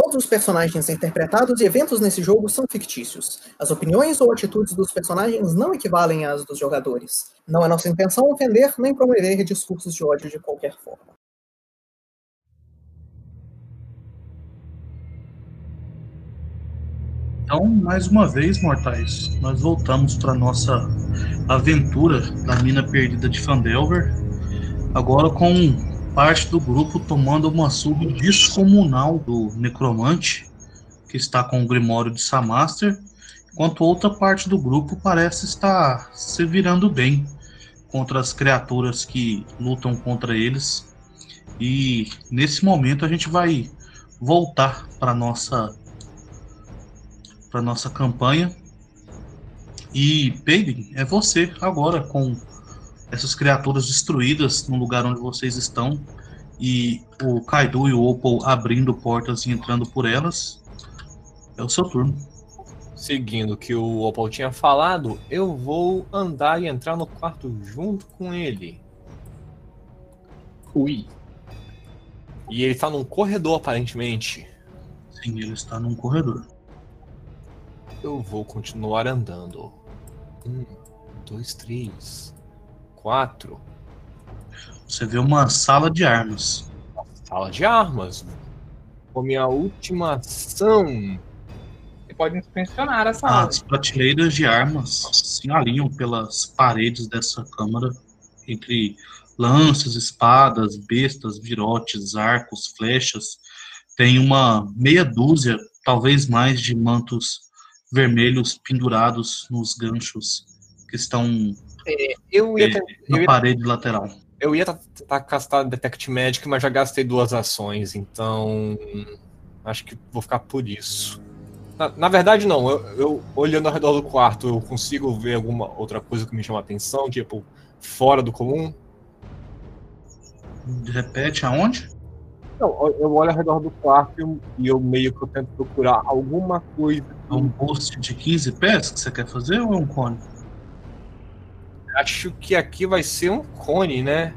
Todos os personagens interpretados e eventos nesse jogo são fictícios. As opiniões ou atitudes dos personagens não equivalem às dos jogadores. Não é nossa intenção ofender nem promover discursos de ódio de qualquer forma. Então, mais uma vez, mortais, nós voltamos para nossa aventura da mina perdida de Fandelver. Agora com parte do grupo tomando uma surra descomunal do necromante, que está com o Grimório de Samaster, enquanto outra parte do grupo parece estar se virando bem contra as criaturas que lutam contra eles. E nesse momento a gente vai voltar para nossa para nossa campanha. E Peyton, é você agora com essas criaturas destruídas no lugar onde vocês estão e o Kaido e o Opal abrindo portas e entrando por elas. É o seu turno. Seguindo o que o Opal tinha falado, eu vou andar e entrar no quarto junto com ele. Ui. E ele está num corredor, aparentemente. Sim, ele está num corredor. Eu vou continuar andando. Um, dois, três quatro. Você vê uma sala de armas. Sala de armas. Com minha última ação. Você pode inspecionar a sala. As prateleiras de armas se alinham pelas paredes dessa câmara entre lanças, espadas, bestas, virotes, arcos, flechas. Tem uma meia dúzia, talvez mais, de mantos vermelhos pendurados nos ganchos que estão é, eu ia, na parede lateral. Eu ia tentar castar Detect Magic, mas já gastei duas ações, então acho que vou ficar por isso. Na, na verdade, não. Eu, eu, olhando ao redor do quarto, eu consigo ver alguma outra coisa que me chama a atenção, tipo, fora do comum? Repete aonde? Não, eu olho ao redor do quarto e eu meio que eu tento procurar alguma coisa. É um post de 15 pés que você quer fazer ou é um cone? Acho que aqui vai ser um cone, né?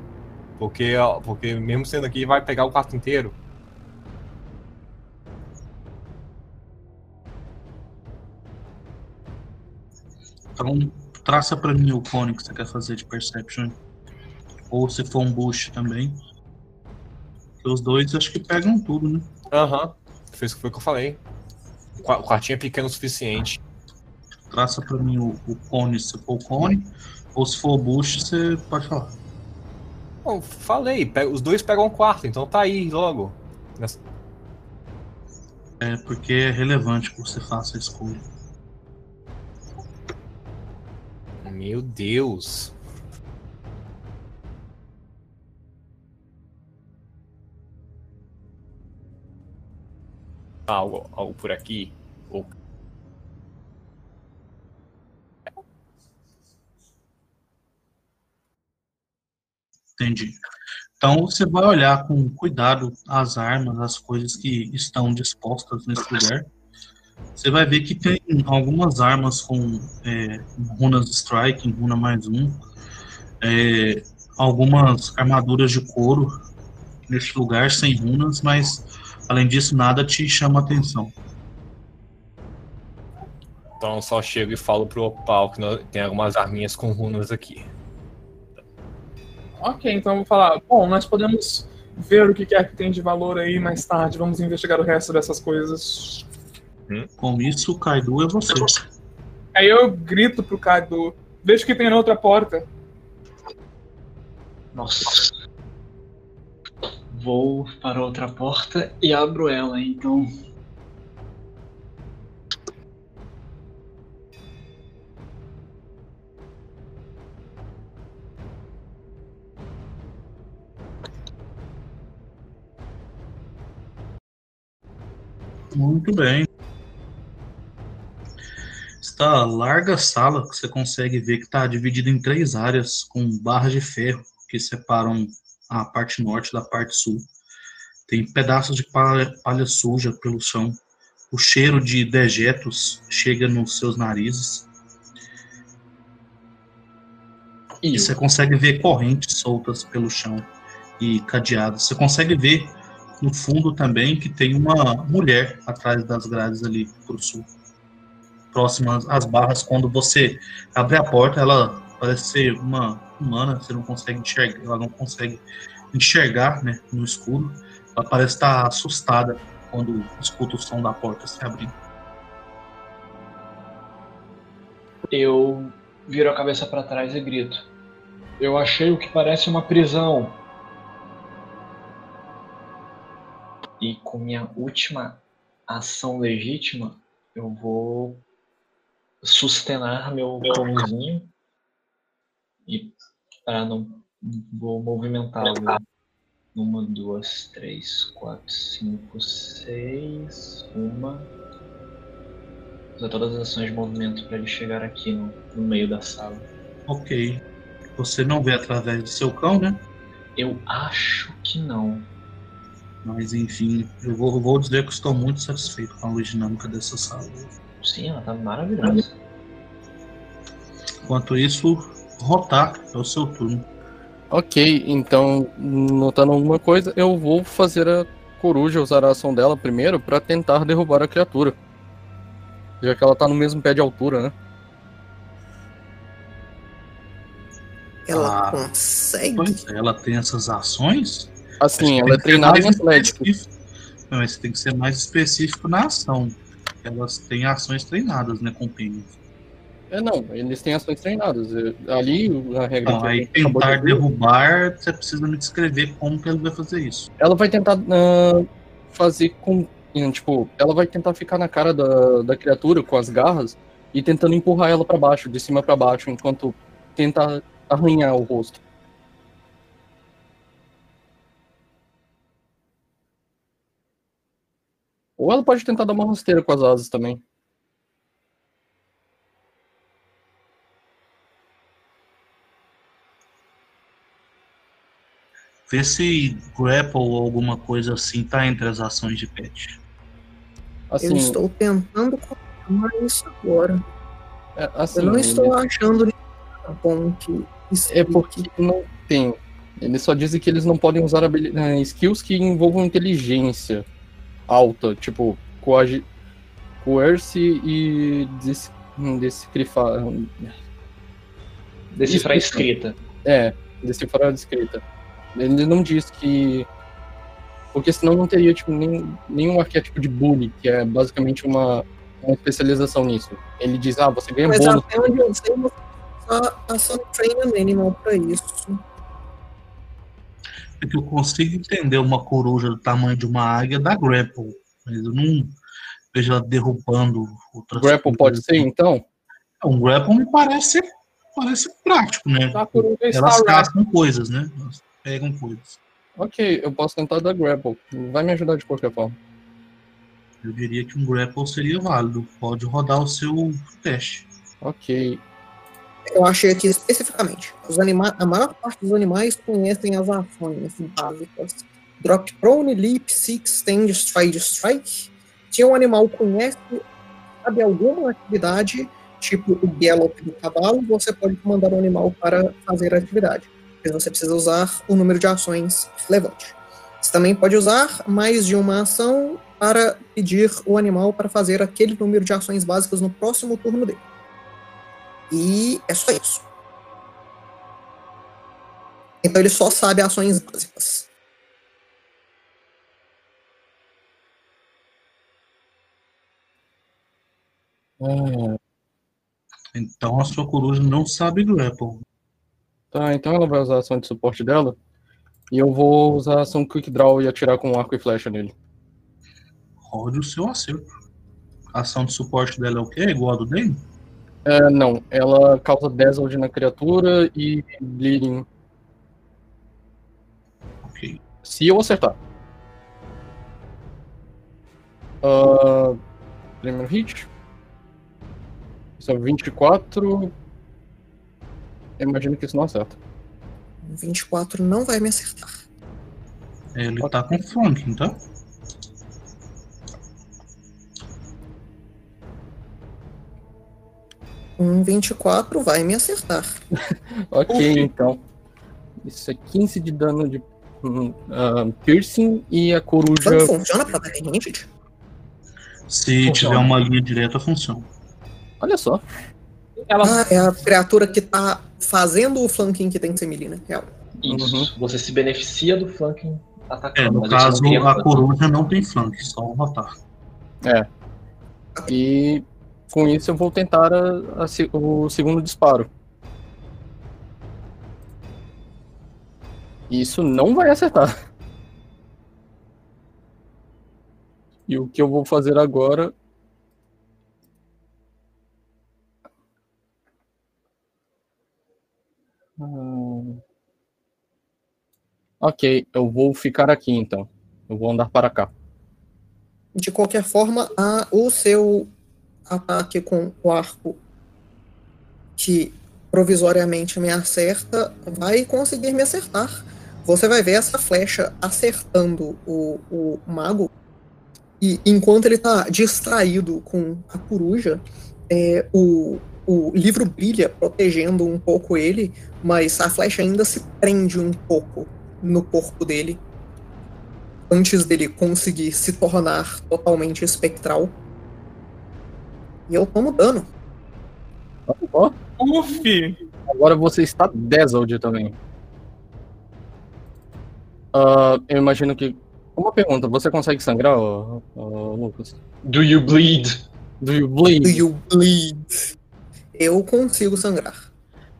Porque, porque mesmo sendo aqui, vai pegar o quarto inteiro. Então, traça para mim o cone que você quer fazer de Perception. Ou se for um boost também. Os dois acho que pegam tudo, né? Aham. Uhum. Fez o que foi que eu falei. O quartinho é pequeno o suficiente. Traça para mim o, o cone se for o cone. Ou se for boost, você pode falar. Bom, falei, os dois pegam um quarto, então tá aí logo. É porque é relevante que você faça a escolha. Meu Deus. Algo, algo por aqui. Ou Entendi. Então você vai olhar com cuidado as armas, as coisas que estão dispostas nesse lugar. Você vai ver que tem algumas armas com é, runas strike, runa mais um, é, algumas armaduras de couro nesse lugar sem runas, mas além disso nada te chama atenção. Então só chego e falo pro Opal que tem algumas arminhas com runas aqui. Ok, então eu vou falar. Bom, nós podemos ver o que quer que tem de valor aí mais tarde. Vamos investigar o resto dessas coisas. Hum? Com isso, o Kaido é você. Aí eu grito pro Kaido: Veja o que tem na outra porta. Nossa. Vou para outra porta e abro ela, então Muito bem. Esta larga sala que você consegue ver que está dividida em três áreas com barras de ferro que separam a parte norte da parte sul. Tem pedaços de palha, palha suja pelo chão. O cheiro de dejetos chega nos seus narizes. E você consegue ver correntes soltas pelo chão e cadeados. Você consegue ver no fundo também que tem uma mulher atrás das grades ali pro sul. Próximas às barras, quando você abre a porta, ela parece ser uma humana, você não consegue enxergar, ela não consegue enxergar né, no escuro. Ela parece estar assustada quando escuta o som da porta se abrindo. Eu viro a cabeça para trás e grito. Eu achei o que parece uma prisão. E com minha última ação legítima, eu vou sustenar meu cãozinho e para não vou movimentá-lo. Uma, duas, três, quatro, cinco, seis, uma. Usar todas as ações de movimento para ele chegar aqui no, no meio da sala. Ok. Você não vê através do seu cão, né? Eu acho que não. Mas enfim, eu vou, vou dizer que estou muito satisfeito com a luz dinâmica dessa sala. Sim, ela tá maravilhosa. Enquanto isso, rotar é o seu turno. Ok, então, notando alguma coisa, eu vou fazer a coruja usar a ação dela primeiro para tentar derrubar a criatura. Já que ela tá no mesmo pé de altura, né? Ela Ah, consegue. Pois é, ela tem essas ações. Assim, ela é treinada em Atlético. específico. Não, mas tem que ser mais específico na ação. Elas têm ações treinadas, né, com pênis. É, não, eles têm ações treinadas. É, Ali, a regra Então, que a aí de tentar ver, derrubar, você precisa me descrever como que ele vai fazer isso. ela vai tentar ah, fazer com. Tipo, ela vai tentar ficar na cara da, da criatura com as garras e tentando empurrar ela para baixo, de cima para baixo, enquanto tenta arranhar o rosto. Ou ela pode tentar dar uma rasteira com as asas também. Vê se grapple ou alguma coisa assim tá entre as ações de pet. Eu Assim, estou tentando confirmar isso agora. é, assim Eu não ele- estou achando nada bom que É porque não tem. Eles só dizem que eles não podem usar eh, skills que envolvam inteligência alta, tipo coagi- coerce e des hum, decifrar. Escrita. É, decifrar a escrita. Ele não diz que. Porque senão não teria tipo, nem, nenhum arquétipo de bully, que é basicamente uma, uma especialização nisso. Ele diz, ah, você ganha Mas bônus. até onde eu sei, você usa a Sun Train Animal pra isso. É que eu consigo entender uma coruja do tamanho de uma águia da grapple. Mas eu não vejo ela derrubando outras Grapple pode ser, então? Um grapple me parece, parece prático, né? Elas caçam coisas, né? Elas pegam coisas. Ok, eu posso tentar dar grapple. Vai me ajudar de qualquer forma. Eu diria que um grapple seria válido. Pode rodar o seu teste. Ok. Eu achei aqui especificamente. Os anima a maior parte dos animais conhecem as ações básicas. Drop prone, leap, seek, stand, stride, strike. Se um animal conhece, sabe alguma atividade, tipo o gallop do cavalo, você pode mandar o animal para fazer a atividade. Mas você precisa usar o número de ações relevante. Você também pode usar mais de uma ação para pedir o animal para fazer aquele número de ações básicas no próximo turno dele. E é só isso. Então ele só sabe ações básicas. Ah, Então a sua coruja não sabe grapple. tá, então ela vai usar a ação de suporte dela. E eu vou usar a ação Quick Draw e atirar com arco e flecha nele. Rode o seu acerto. A ação de suporte dela é o quê? É igual a do dele? É, não, ela causa Dazzled na criatura e Bleeding Ok. se eu acertar. Ah, primeiro hit. Isso é 24. Eu imagino que isso não acerta. 24 não vai me acertar. Ele tá com flanking, tá? Um 24 vai me acertar. Ok, então. Isso é 15 de dano de ah, piercing e a coruja. Flank funciona pra ataque ranged? Se Funciona. tiver uma linha direta, funciona. Olha só. Ela Ah, é a criatura que tá fazendo o flanking que tem que ser melee, né? Real. Isso. Você se beneficia do flanking É, atacando. no mas você não caso, a flanking. coruja não tem flank, só um rotar. E com isso eu vou tentar a- a o segundo disparo. Isso não vai acertar. E o que eu vou fazer agora. Hum. Ok, eu vou ficar aqui então. Eu vou andar para cá. De qualquer forma, a, o seu ataque com o arco que provisoriamente me acerta vai conseguir me acertar. Você vai ver essa flecha acertando o, o mago. E enquanto ele está distraído com a coruja, é, o, o livro brilha, protegendo um pouco ele, mas a flecha ainda se prende um pouco no corpo dele antes dele conseguir se tornar totalmente espectral. E eu tomo dano. Ó, Uf! Agora você está Dazzled também. Ah, eu imagino que. Uma pergunta, você consegue sangrar, ô- ô, Lucas? Do you bleed? Do you bleed? Do you bleed? Eu consigo sangrar.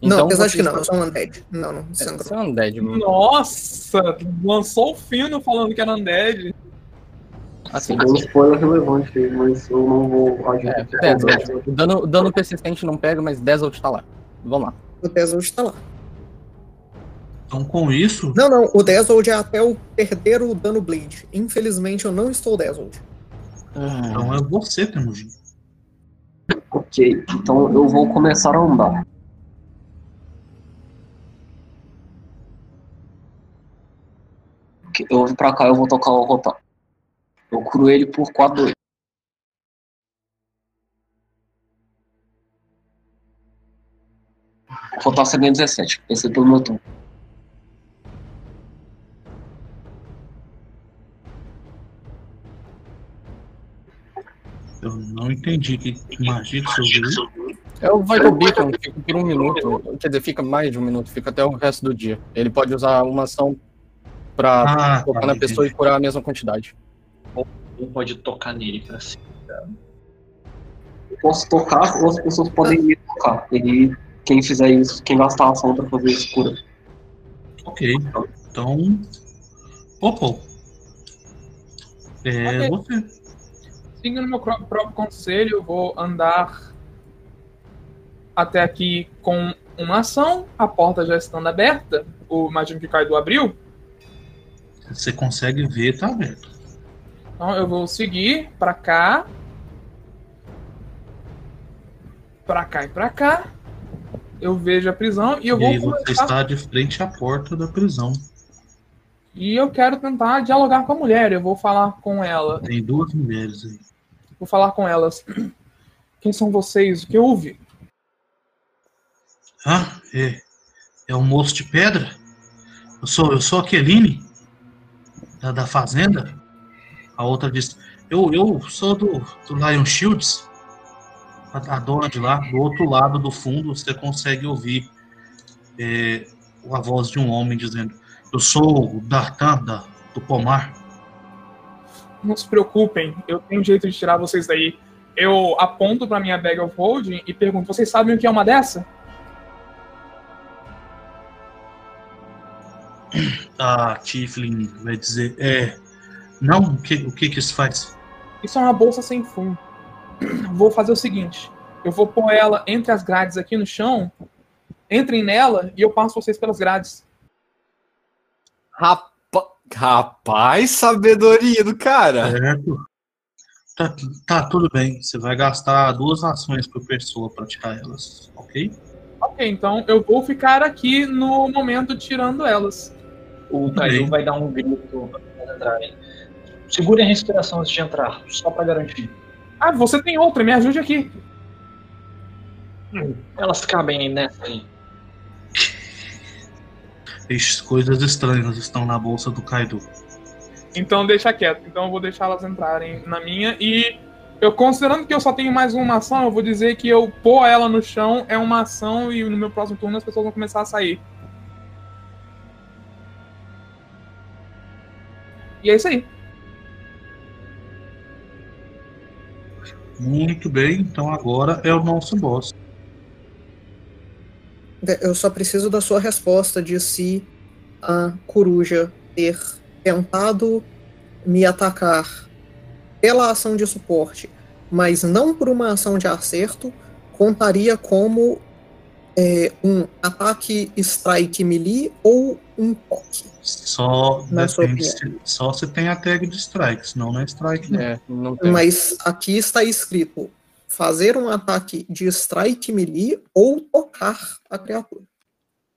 não, Então apesar você de que não, eu sou um undead. Não, não, Você sangrou. é undead, mano. Nossa! Lançou o fino falando que era undead. Assim, Deu um spoiler relevante aí, mas eu não vou agir. É, é, dano, dano persistente não pega, mas Dazzled tá lá. Vamos lá. O Dazzled tá lá. Então, com isso, Não, não, o Dazzled é até eu perder o dano bleed. Infelizmente eu não estou Dazzled. então é você, Temujin. Ok, então eu vou começar a andar. Eu vou pra cá, eu vou tocar o rotar. Eu curo ele por 4 2 Rotar seria 17, pensei pelo meu turno. Eu não entendi que, que magia que você usou. É o Vital Beacon, fica por um minuto. Quer dizer, fica mais de um minuto, fica até o resto do dia. Ele pode usar uma ação pra Ah, tocar tá, na pessoa e curar a mesma quantidade. Não pode tocar nele pra cima. Eu posso tocar ou as pessoas podem me tocar. Ele, quem fizer isso, quem gastar a ação pra fazer isso cura. Ok. Então. Popô. É você. Seguindo meu próprio conselho, eu vou andar até aqui com uma ação. A porta já estando aberta. O, imagino que Kaido abriu. Você consegue ver, tá aberto. Então eu vou seguir pra cá. Pra cá e pra cá. Eu vejo a prisão e eu e vou aí você começar- está de frente à porta da prisão. E eu quero tentar dialogar com a mulher. Eu vou falar com ela. Tem duas mulheres aí. Vou falar com elas. Quem são vocês? O que houve? Ah, é. É um moço de pedra? Eu sou, eu sou a Keline, da, da fazenda. A outra disse, eu, eu sou do, do Lion Shields. A, a dona de lá, do outro lado do fundo, você consegue ouvir é, a voz de um homem dizendo, eu sou o Dartan da, do Pomar. Não se preocupem, eu tenho um jeito de tirar vocês daí. Eu aponto pra minha bag of holding e pergunto: vocês sabem o que é uma dessa? A Tiflin vai dizer, é, não, o que, o que que isso faz? Isso é uma bolsa sem fundo. Vou fazer o seguinte: eu vou pôr ela entre as grades aqui no chão. Entrem nela e eu passo vocês pelas grades. Rapa... Rapaz, sabedoria do cara. Certo. Tá, tá, tudo bem. Você vai gastar duas ações por pessoa pra tirar elas, ok? Ok, então eu vou ficar aqui no momento tirando elas. O bem. vai dar um grito pra entrarem. Segure a respiração antes de entrar, só pra garantir. Ah, você tem outra, me ajude aqui. Elas cabem nessa aí. Ixi, Coisas estranhas estão na bolsa do Kaido. Então deixa quieto. Então eu vou deixar elas entrarem na minha. E eu considerando que eu só tenho mais uma ação, eu vou dizer que eu pôr ela no chão é uma ação e no meu próximo turno as pessoas vão começar a sair. E é isso aí. Muito bem, então agora é o nosso boss. Eu só preciso da sua resposta de se a coruja ter tentado me atacar pela ação de suporte, mas não por uma ação de acerto, contaria como é, um ataque strike melee ou um toque. Só se, só se tem a tag de strike, senão não é strike, não. É, não tem. Mas aqui está escrito fazer um ataque de strike melee ou tocar a criatura.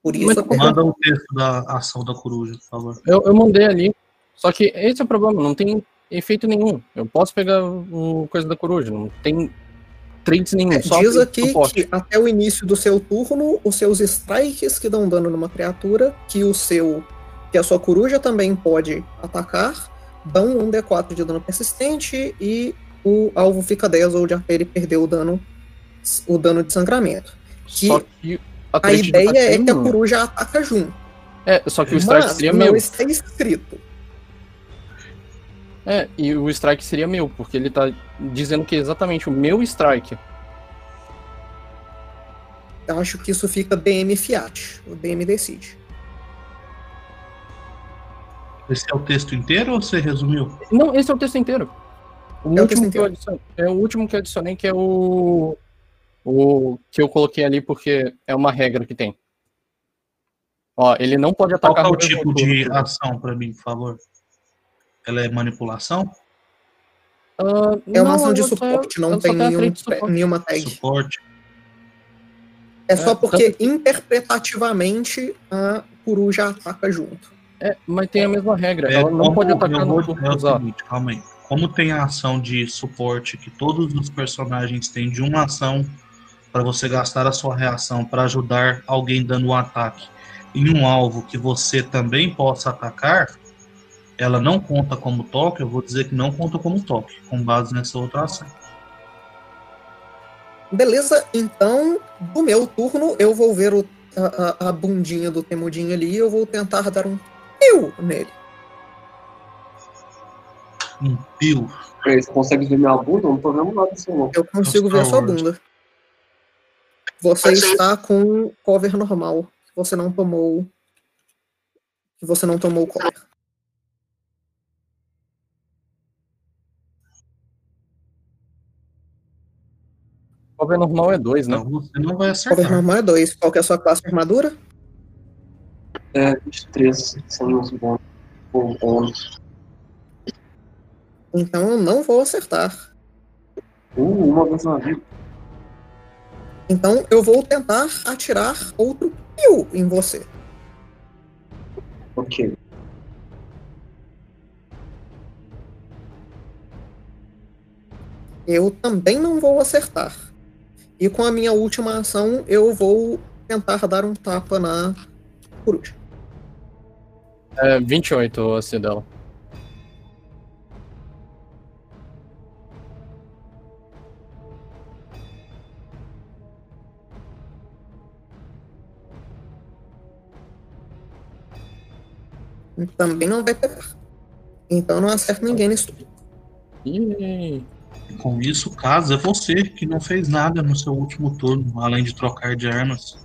Por isso Mas. Manda o texto da ação da coruja, por favor. Eu, eu mandei ali. Só que esse é o problema, não tem efeito nenhum. Eu posso pegar o coisa da coruja, não tem traits nenhum. É, só diz aqui que até o início do seu turno, os seus strikes que dão dano numa criatura, que o seu. que a sua coruja também pode atacar, dão um D4 de dano persistente e o alvo fica 10 ou de ele perdeu o dano. o dano de sangramento. que Só que a, A ideia é que a nenhum. coruja ataca junto. É, só que o strike seria não meu. está escrito. É, e o strike seria meu, porque ele tá dizendo que é exatamente o meu strike. Eu acho que isso fica DM Fiat. O DM decide. Esse é o texto inteiro ou você resumiu? Não, esse é o texto inteiro. O É o último eu inteiro. adicionei, é o último que eu adicionei que é o o que eu coloquei ali porque é uma regra que tem. Ó, ele não pode Qual que atacar é o tipo de ação pra mim, por favor? Ela é manipulação? Ah, É uma não, ação de só- suporte, não só tem nenhum, suporte. nenhuma tag. Suporte? É só É, porque interpretativamente a coruja ataca junto. É, mas tem a mesma regra. É, ela não como- pode atacar no vou- é seguinte, calma aí. Como tem a ação de suporte que todos os personagens têm de uma ação para você gastar a sua reação para ajudar alguém dando um ataque em um alvo que você também possa atacar, ela não conta como toque, eu vou dizer que não conta como toque, com base nessa outra ação. Beleza, então, no meu turno, eu vou ver o- a, a- a bundinha do temudinho ali e eu vou tentar dar um piu nele. Um pio. Peraí, Você consegue ver minha bunda? Eu não tô vendo nada disso, não. Eu consigo ver sua Wars. bunda. Você está com cover normal. Você não tomou. Você não tomou cover. Cover normal é 2, né? Então você não vai Cover acertar. normal é 2. Qual que é a sua classe de armadura? É, 23, sem os bônus. Então eu não vou acertar. Uh, uma vez na vida. Então eu vou tentar atirar outro piu em você. Ok. Eu também não vou acertar. E com a minha última ação, eu vou tentar dar um tapa na coruja. É 28 a C dela. Também não vai pegar. Então não acerto ninguém nisso tudo. Com isso, casa é você que não fez nada no seu último turno, além de trocar de armas.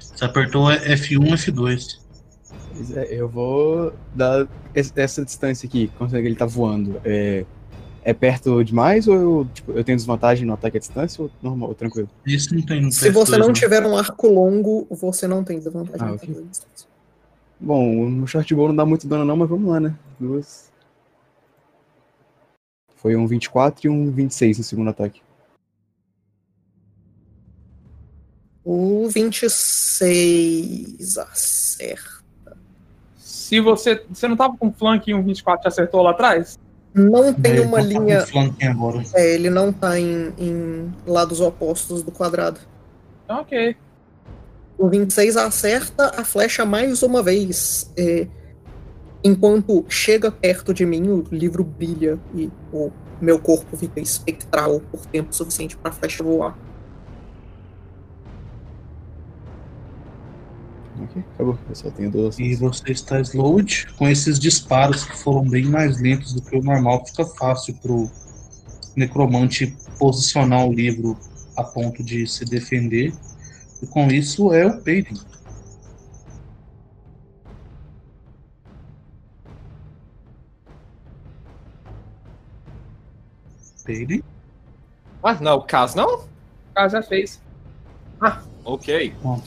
Você apertou F1, F2. Pois é, Eu vou dar es- essa distância aqui, é que ele tá voando. É, é perto demais ou eu, tipo, eu tenho desvantagem no ataque à distância ou normal, ou tranquilo? Isso não tem no Se PS2, você não né? tiver um arco longo, você não tem desvantagem. Ah, no ataque à distância. Bom, no short bow não dá muito dano não, mas vamos lá, né? Duas. Foi um 24 e um 26 no segundo ataque. O 26 acerta. Se você. Você não tava com flank e um 24 te acertou lá atrás? Não tem uma tô com linha. flanking agora. É, ele não tá em, em lados opostos do quadrado. Ok. O 26 acerta a flecha mais uma vez. É, enquanto chega perto de mim, o livro brilha e o meu corpo fica espectral por tempo suficiente para a flecha voar. Ok, acabou. Eu só tenho duas. E você está slowed. Com esses disparos que foram bem mais lentos do que o normal, fica fácil pro necromante posicionar o livro a ponto de se defender. E com isso é o Peyton. Peyton? Ah, não, o caso não? O cara já fez. Ok. Bom.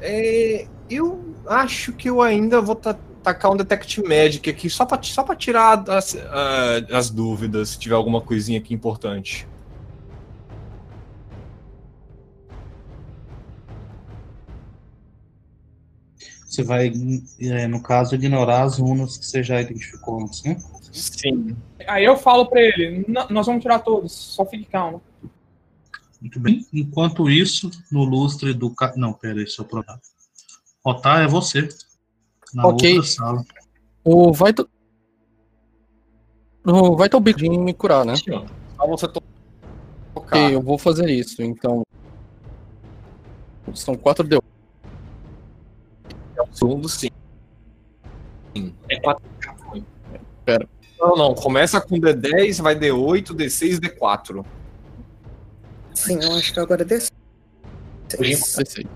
É, eu acho que eu ainda vou ta- tacar um Detect Magic aqui, só pra, só pra tirar as, ah, as dúvidas, se tiver alguma coisinha aqui importante. Você vai, é, no caso, ignorar as runas que você já identificou antes, né? Sim. Aí eu falo pra ele, "Não, nós vamos tirar todos, só fique calmo. Muito bem. Enquanto isso, no lustre do. Ca... Não, pera aí, seu programa. Rotar é você. Na Ok. outra sala. O Vital. O Vital Beacon de me curar, né? Só você to- tocar. Ok, eu vou fazer isso, então. São 4 d É o segundo, sim. É quatro. Não, não. Começa com D10, vai D8, D6, D4. Sim, eu acho que agora é desse. Sei.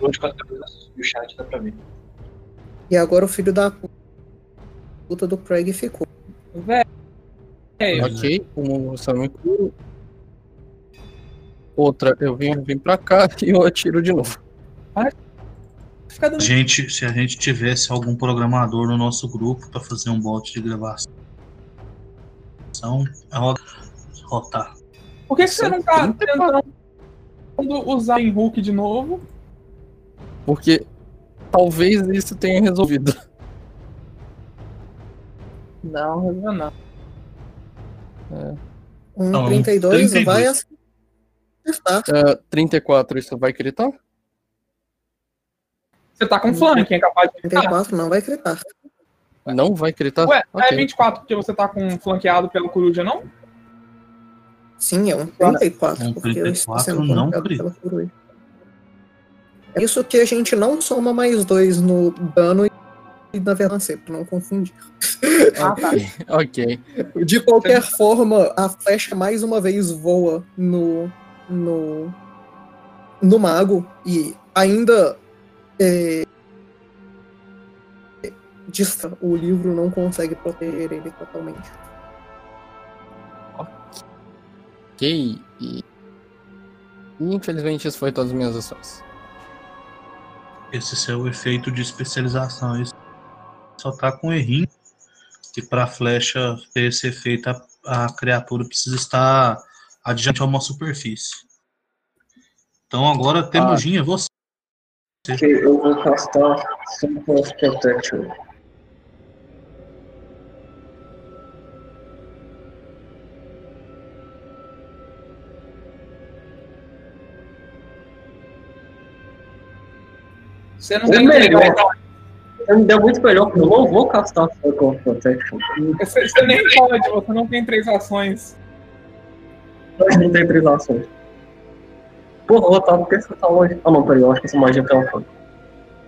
Onde quatro cabeças e o chat dá pra ver. E agora o filho da puta do Craig ficou. É, Ok, um só me curo. Outra, eu venho, vim pra cá e eu atiro de novo. Gente, se a gente tivesse algum programador no nosso grupo para fazer um bot de gravação, é ro- rotar. Por que, que você não tá 34. tentando usar em Hulk de novo? Porque talvez isso tenha resolvido. Não, resolveu não. Um Não, 32 32. vai acertar. É, 34, isso vai gritar? Você tá com flank, é capaz de gritar. 34 não vai gritar. Não vai gritar? Ué, não é Ok. 24 porque você tá com flanqueado pela coruja, não? Sim, é um 34, Um porque eu estou 34 sendo não pela coruja. É isso que a gente não soma mais dois no dano e na verdade sempre, não confundir. Ah, tá. Ok. De qualquer forma, a flecha mais uma vez voa no no no mago e ainda é, distra- o livro não consegue proteger ele totalmente. Ok. E... Infelizmente, isso foi todas as minhas ações. Esse seu efeito de especialização. Isso só tá com errinho. Que para flecha ter esse efeito, a, a criatura precisa estar adiante a uma superfície. Então agora, Temujinha, você. Ok, eu vou castar Simple Protection. Você não tem melhor. Você me deu muito melhor, porque eu não vou castar Protection. Você, você nem pode, você não tem três ações. Mas não tem três ações. Porra, Otávio, por que você tá longe? Ah não, peraí, eu acho que essa magia tem uma fã.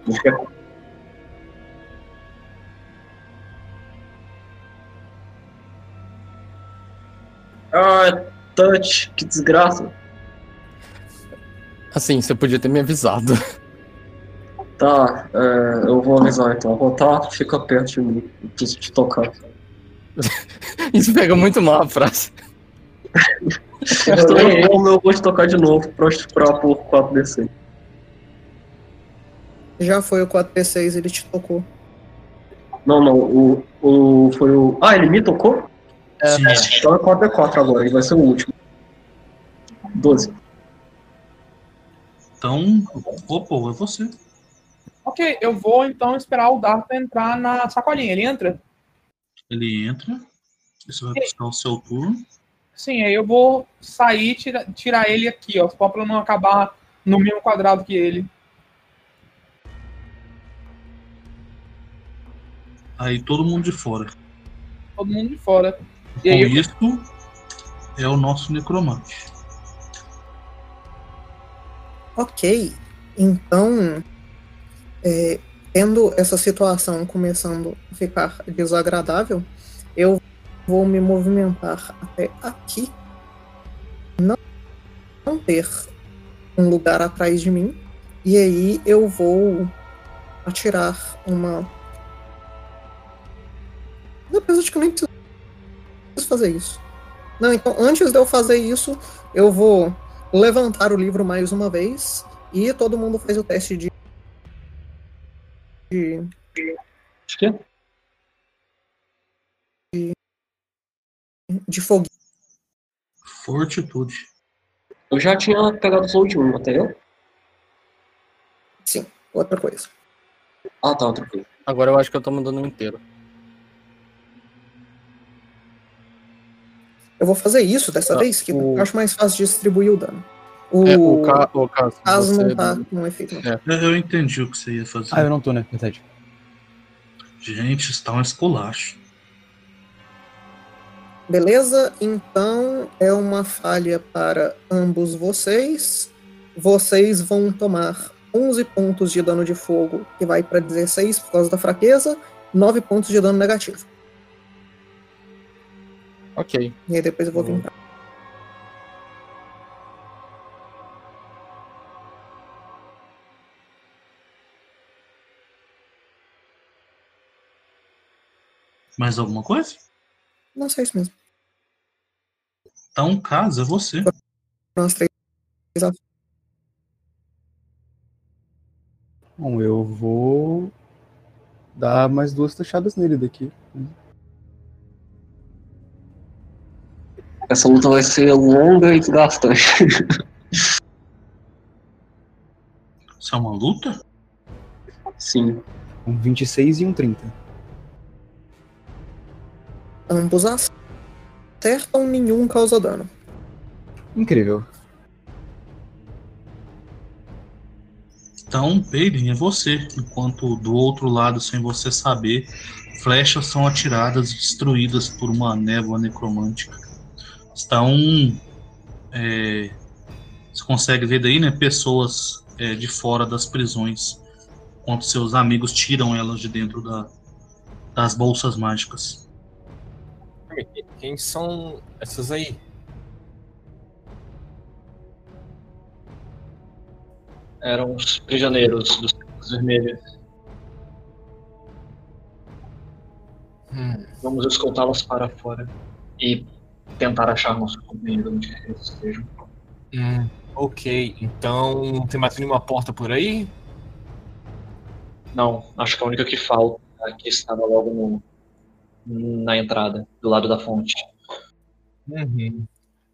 Acho que é Ah, touch, que desgraça. Assim, você podia ter me avisado. Tá, é, eu vou avisar então. Rotar, fica perto de mim. Eu preciso te tocar. Isso pega muito mal a frase. Eu, eu, eu vou te tocar de novo pra, pra por 4DC. Já foi o 4P6, ele te tocou. Não, não, o, o. Foi o. Ah, ele me tocou? Sim, Então é 4D4 agora, ele vai ser o último. 12. então, opa, é você. Ok, eu vou então esperar o Darth entrar na sacolinha. Ele entra? Ele entra. Você vai buscar o seu turno? Sim, aí eu vou sair e tira, tirar ele aqui, ó. Só pra não acabar no mesmo quadrado que ele. Aí todo mundo de fora. Todo mundo de fora. E Com aí, isso, é o nosso necromante. Ok. Então, é, tendo essa situação começando a ficar desagradável, eu vou me movimentar até aqui, não, não ter um lugar atrás de mim, e aí eu vou atirar uma. Apesar de que eu nem preciso fazer isso. Não, então antes de eu fazer isso, eu vou levantar o livro mais uma vez e todo mundo faz o teste de. De, que é. de fogo. Fortitude. Eu já tinha pegado o último, até eu? Sim, outra coisa. Ah, tá, outra coisa. Agora eu acho que eu tô mandando um inteiro. Eu vou fazer isso dessa Ah, vez, que o- eu acho mais fácil de distribuir o dano. O, É, o, ca... o caso. caso você- não tá com efeito. não. É. Eu, eu entendi o que você ia fazer. Ah, eu não tô, né? Verdade. Gente, está um esculacho. Beleza? Então é uma falha para ambos vocês. Vocês vão tomar 11 pontos de dano de fogo, que vai para 16 por causa da fraqueza, 9 pontos de dano negativo. Ok. E aí depois eu vou vir pra. Mais alguma coisa? Não sei isso mesmo. Então, caso é você. Nós três. Bom, eu vou dar mais duas taxadas nele daqui. Essa luta vai ser longa e desgastante. Isso é uma luta? Sim. Um 26 e um 30. Ambos acertam, nenhum causa dano. Incrível. Então, Peyden, é você. Enquanto do outro lado, sem você saber, flechas são atiradas e destruídas por uma névoa necromântica. Estão. é, você consegue ver daí, né? Pessoas é, de fora das prisões. Enquanto seus amigos tiram elas de dentro da- das bolsas mágicas. Quem são essas aí? Eram os prisioneiros dos Vermelhos. Hum, Vamos escoltá-los para fora e tentar achar nosso companheiro onde quer que eles estejam. hum, ok, então não tem mais nenhuma porta por aí? Não, acho que a única que falta aqui estava logo no, na entrada, do lado da fonte. Uhum.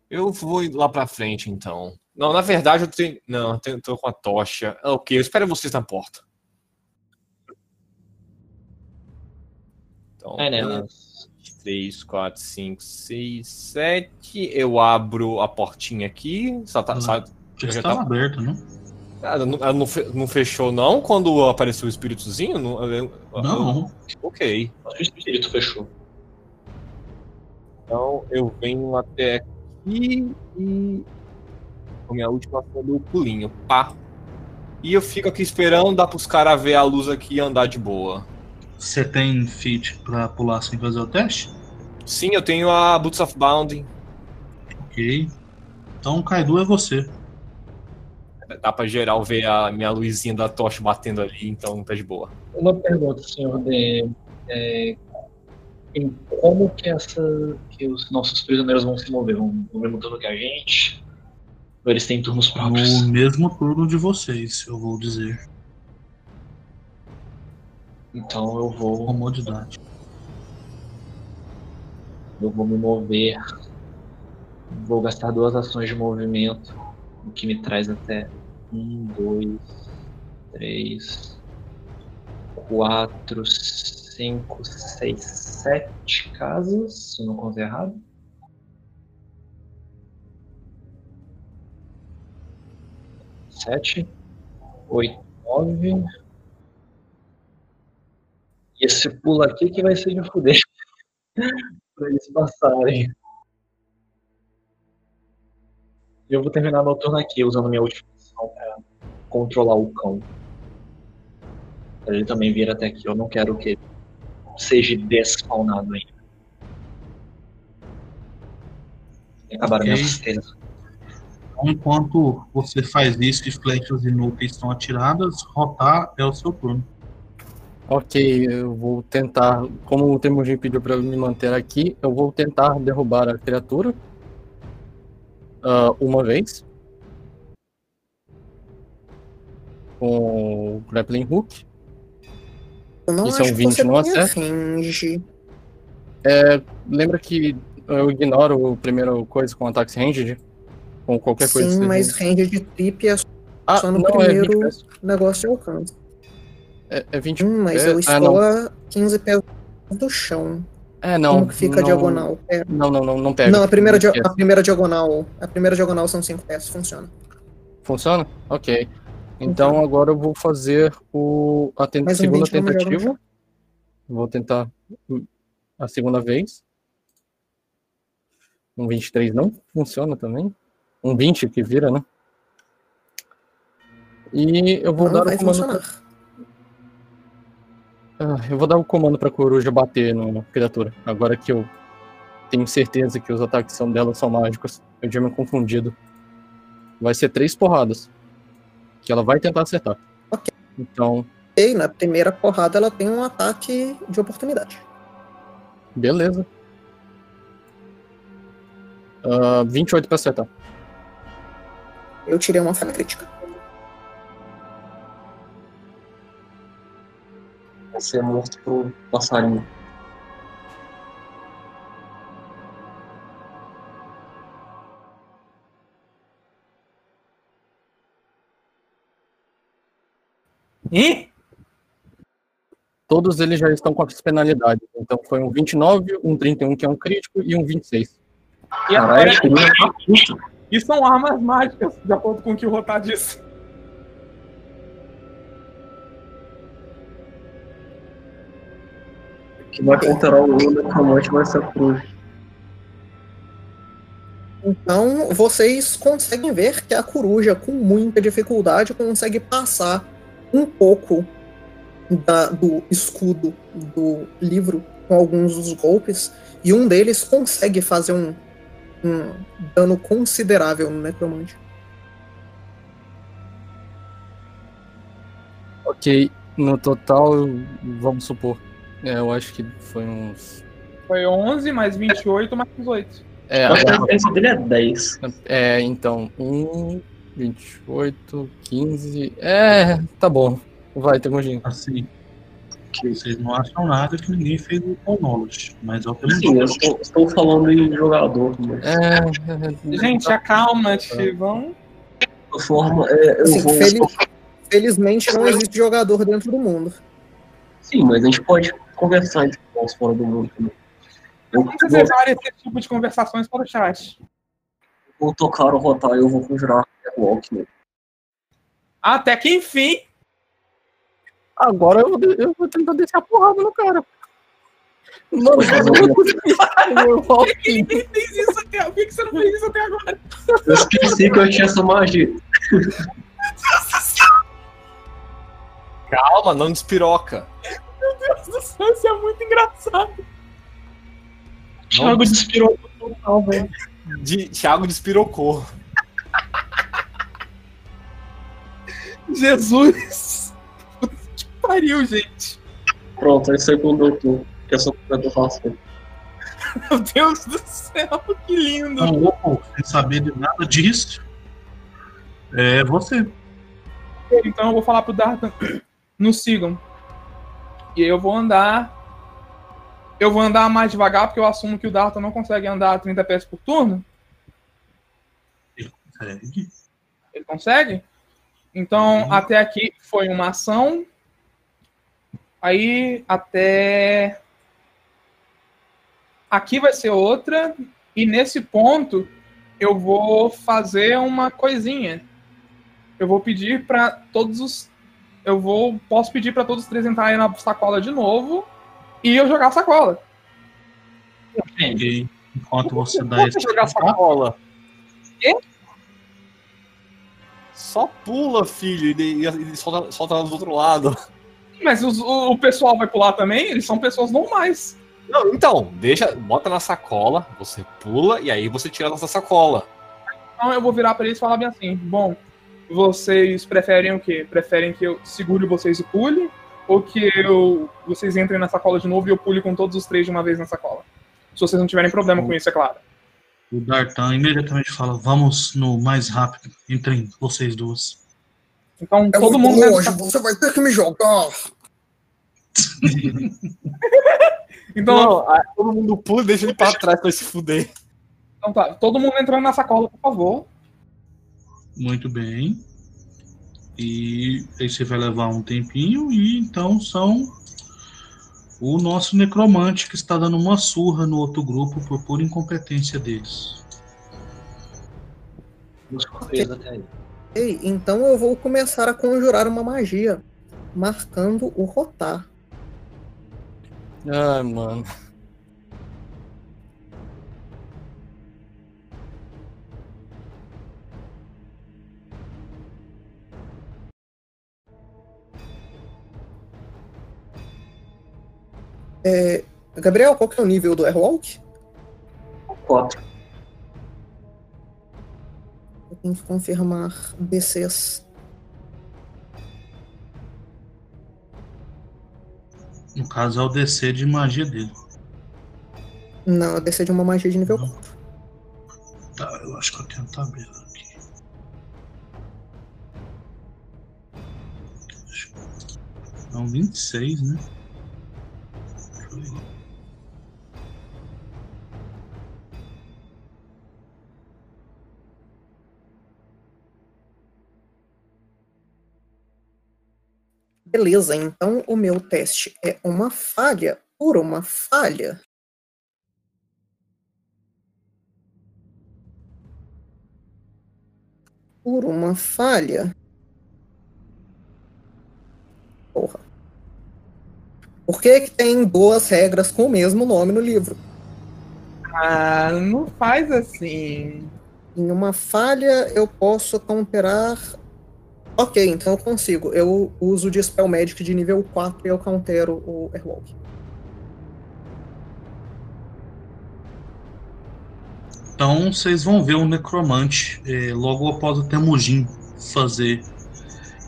Eu vou lá pra frente, então. Não, na verdade eu tenho. Não, eu tenho- tô com a tocha. Ah, Ok, eu espero vocês na porta. Então, É, né? um, três, quatro, cinco, seis, sete. Eu abro a portinha aqui. Só tá, Ah. só- Já Já estava tá- aberta, não? Ela não, ela não fe- não fechou, não, quando apareceu o espíritozinho? Não. Não. Ok. O espírito fechou. Então eu venho até aqui e. Com minha última ação do pulinho. Pá. E eu fico aqui esperando, dá pros caras ver a luz aqui e andar de boa. Você tem feat pra pular sem fazer o teste? Sim, eu tenho a Boots of Bounding. Ok. Então, Kaido é você. Dá pra geral ver a minha luzinha da tocha batendo ali, então tá de boa. Uma pergunta, senhor DM. É, em como que, essa, que os nossos prisioneiros vão se mover? Vão no mesmo turno que a gente? Ou eles têm turnos próprios? No mesmo turno de vocês, eu vou dizer. Então eu vou, Comodidade. eu vou me mover. Vou gastar duas ações de movimento, o que me traz até um, dois, três, quatro, cinco, seis, sete casas, se eu não conto errado. Sete, oito, nove. E esse pulo aqui que vai ser de fuder. pra eles passarem. Eu vou terminar meu turno aqui usando minha última ação pra controlar o cão. Pra ele também vir até aqui. Eu não quero que ele seja despawnado ainda. Acabaram Ok. minhas enquanto você faz isso e flechas inúteis são atiradas, rotar é o seu turno. Ok, eu vou tentar. Como o Temujin pediu pra eu me manter aqui, eu vou tentar derrubar a criatura. ah, uma vez. Com o Grappling Hook. Eu não Isso é um acho que 20, você não acerta? range. Lembra que eu ignoro o primeiro coisa com ataques ranged? Com qualquer coisa. Sim, mas seja- range de trip é Ah, só no não, é 20 primeiro pés. negócio de alcance. É, é 20 Hum, mas É, eu ah, estou não. a 15 pés do chão. É, não. Como que fica a não- diagonal? É. Não, não, não, não pega. Não, a primeira, Esquece. a primeira diagonal. A primeira diagonal são 5 pés, funciona. Funciona? Ok. Então agora eu vou fazer o, a ten- Mais um segunda 20 não me joga no tentativa. Vou tentar a segunda vez. Um 23 não funciona também. Um 20 que vira, né? E eu vou Não dar o comando. Pra. Ah, eu vou dar o comando pra coruja bater na criatura. Agora que eu tenho certeza que os ataques são dela são mágicos. Eu tinha me confundido. Vai ser três porradas. Que ela vai tentar acertar. Ok. Então, E na primeira porrada ela tem um ataque de oportunidade. beleza. Ah, 28 pra acertar. Eu tirei uma falha crítica. Vai ser morto pro passarinho. Ih! Todos eles já estão com as penalidades. Então foi um 29, um 31 que é um crítico e um 26. E Caralho, da puta. e são armas mágicas, de acordo com o que o Rotar disse. Que vai alterar o olho necromante vai ser a cruz. Então vocês conseguem ver que a coruja, com muita dificuldade, consegue passar um pouco da- do escudo do livro com alguns dos golpes, e um deles consegue fazer um, um dano considerável no necromante. Ok, no total, vamos supor. é, eu acho que foi uns. Foi 11 mais 28 mais 18. É, que a diferença dele é 10. é então, 1, 28, 15. É, tá bom. Vai, Temujin. Assim, que vocês não acham nada que ninguém fez o Call Knowledge, mas é eu Sim, eu estou, estou falando em jogador, mas É, Gente, acalma-te, vamos. forma, é, eu Assim, vou. fel- felizmente não existe jogador dentro do mundo. Sim, mas a gente pode conversar entre nós fora do mundo também. Eu Vamos vou, reservar esse tipo de conversações para o chat. Vou tocar o rotar e eu vou conjurar o Walk. Até que enfim. Agora eu eu vou tentar descer a porrada no cara. Mano, eu não consegui. Eu Por que que ninguém fez isso até Por que que você não fez isso até agora? Eu esqueci que eu tinha essa magia. Calma, não despiroca. Meu Deus do céu, isso é muito engraçado. Thiago despirou total, velho. De, Thiago despirocou. Jesus! Puta Que pariu, gente. Pronto, aí sei quando eu tô. Que eu sou completo fácil. Meu Deus do céu, que lindo. Então, louco, sem saber de nada disso, é você. Então eu vou falar pro Dartan, nos sigam. E aí eu vou andar. Eu vou andar mais devagar, porque eu assumo que o Dartan não consegue andar a 30 pés por turno. Ele consegue? Então, até aqui foi uma ação. Aí, até. Aqui vai ser outra. E nesse ponto, eu vou fazer uma coisinha. Eu vou pedir para todos os. Eu vou. Posso pedir para todos os três entrarem na sacola de novo. E eu jogar a sacola. Ok. Enquanto você dá esse. você jogar sacola? Quê? Só pula, filho, e, e, e solta, solta ela do outro lado. Mas os- o, o pessoal vai pular também? Eles são pessoas normais. Não, então, deixa, bota na sacola, você pula e aí você tira dessa sacola. Então eu vou virar pra eles e falar bem assim: bom, vocês preferem o quê? Preferem que eu segure vocês e pule? Ou que eu, vocês entrem na sacola de novo e eu pule com todos os três de uma vez na sacola? Se vocês não tiverem problema com isso, é claro. O Dartan imediatamente fala: Vamos no mais rápido. Entrem vocês duas. Então É todo mundo. longe, você vai ter que me jogar. Então, Não, todo mundo pula e deixa ele pra trás pra se fuder. então tá, todo mundo entrando na sacola, por favor. Muito bem. E aí você vai levar um tempinho e então são o nosso necromante que está dando uma surra no outro grupo por pura incompetência deles. Aí. Ei, então eu vou começar a conjurar uma magia, marcando o rotar. Ai, mano. É, Gabriel, qual que é o nível do Airwalk? Quatro. Eu tenho que confirmar DCs. No caso é o DC de magia dele. Não, a DC de uma magia de nível Não. 4. Tá, eu acho que eu tenho a tabela aqui. É um 26, né? Beleza, então o meu teste é uma falha por uma falha. Por uma falha. Porra. Por que, que tem duas regras com o mesmo nome no livro? Ah, não faz assim. Em uma falha eu posso counterar. Ok, então eu consigo. Eu uso de Spell Magic de nível 4 e eu countero o Airwalk. Então vocês vão ver o necromante eh, logo após o Temujin fazer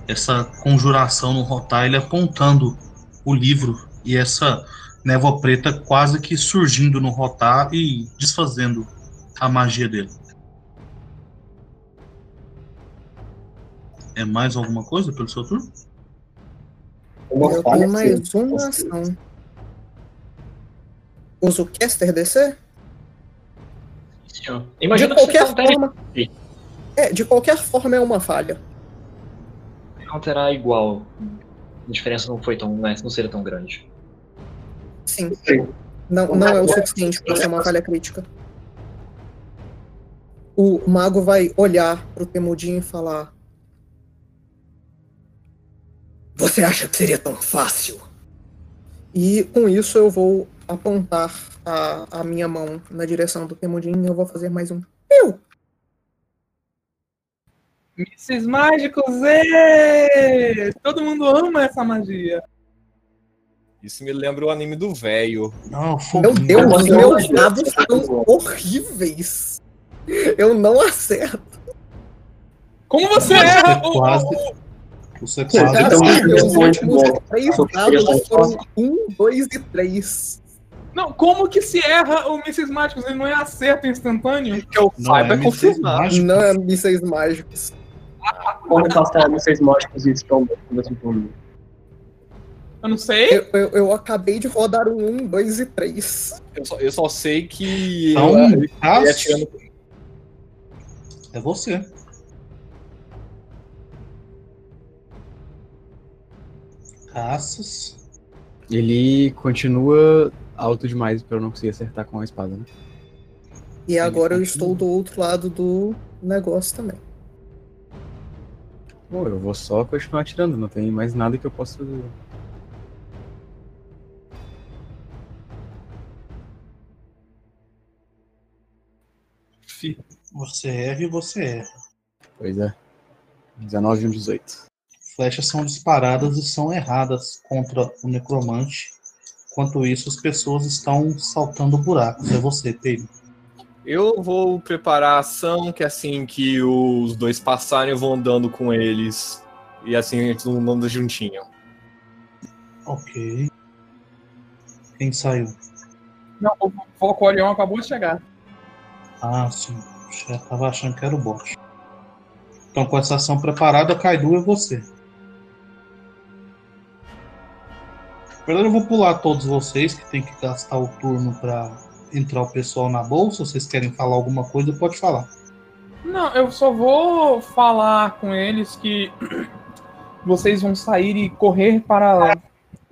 essa conjuração no Rotar, ele apontando o livro e essa névoa preta quase que surgindo no Rotar e desfazendo a magia dele. É mais alguma coisa pelo seu turno? Uma eu tenho mais sim. uma ação. Uso Caster DC? Imagina de qualquer forma. É, de qualquer forma é uma falha. counterar igual. A diferença não foi tão. Não seria tão grande. Sim. Sim. Não, não é o suficiente para ser uma falha crítica. O mago vai olhar pro Temudin e falar: Você acha que seria tão fácil? E com isso eu vou apontar a, a minha mão na direção do Temudin e eu vou fazer mais um. Eu! Mísseis mágicos, ê! Todo mundo ama essa magia. Isso me lembra o anime do velho. Não, Meu. Deus, meus não, dados não. são horríveis. Eu não acerto. Como você erra? o- quase. Você Sim, quase. então, muito os últimos bom. três dados foram 1, 2 e 3. Não, como que se erra o mísseis mágicos? Ele não é acerto instantâneo? Que eu Não saiba é é confirmar. Não é mísseis mágicos. Como castar mísseis mágicos e mesmo turno? Eu não sei. Eu, eu, eu acabei de rodar um 1, 2 e 3. Eu só, eu só sei que Então, no ele caso, atirando é você. Caças. Ele continua alto demais para eu não conseguir acertar com a espada, né? E agora eu estou do outro lado do negócio também. Pô, eu vou só continuar atirando, não tem mais nada que eu possa fazer. Você erra e você erra. Pois é. 19 e 18. Flechas são disparadas e são erradas contra o necromante. Enquanto isso, as pessoas estão saltando buracos. É você, Pedro. Eu vou preparar a ação que assim que os dois passarem, eu vou andando com eles. E assim a gente não anda juntinho. Ok. Quem saiu? Não, o Foco Orion acabou de chegar. Ah, sim. Já tava achando que era o bot. Então, com essa ação preparada, Kaidu é você. Na verdade, eu vou pular todos vocês que tem que gastar o turno para entrar o pessoal na bolsa. Se vocês querem falar alguma coisa, pode falar. Não, eu só vou falar com eles que vocês vão sair e correr para.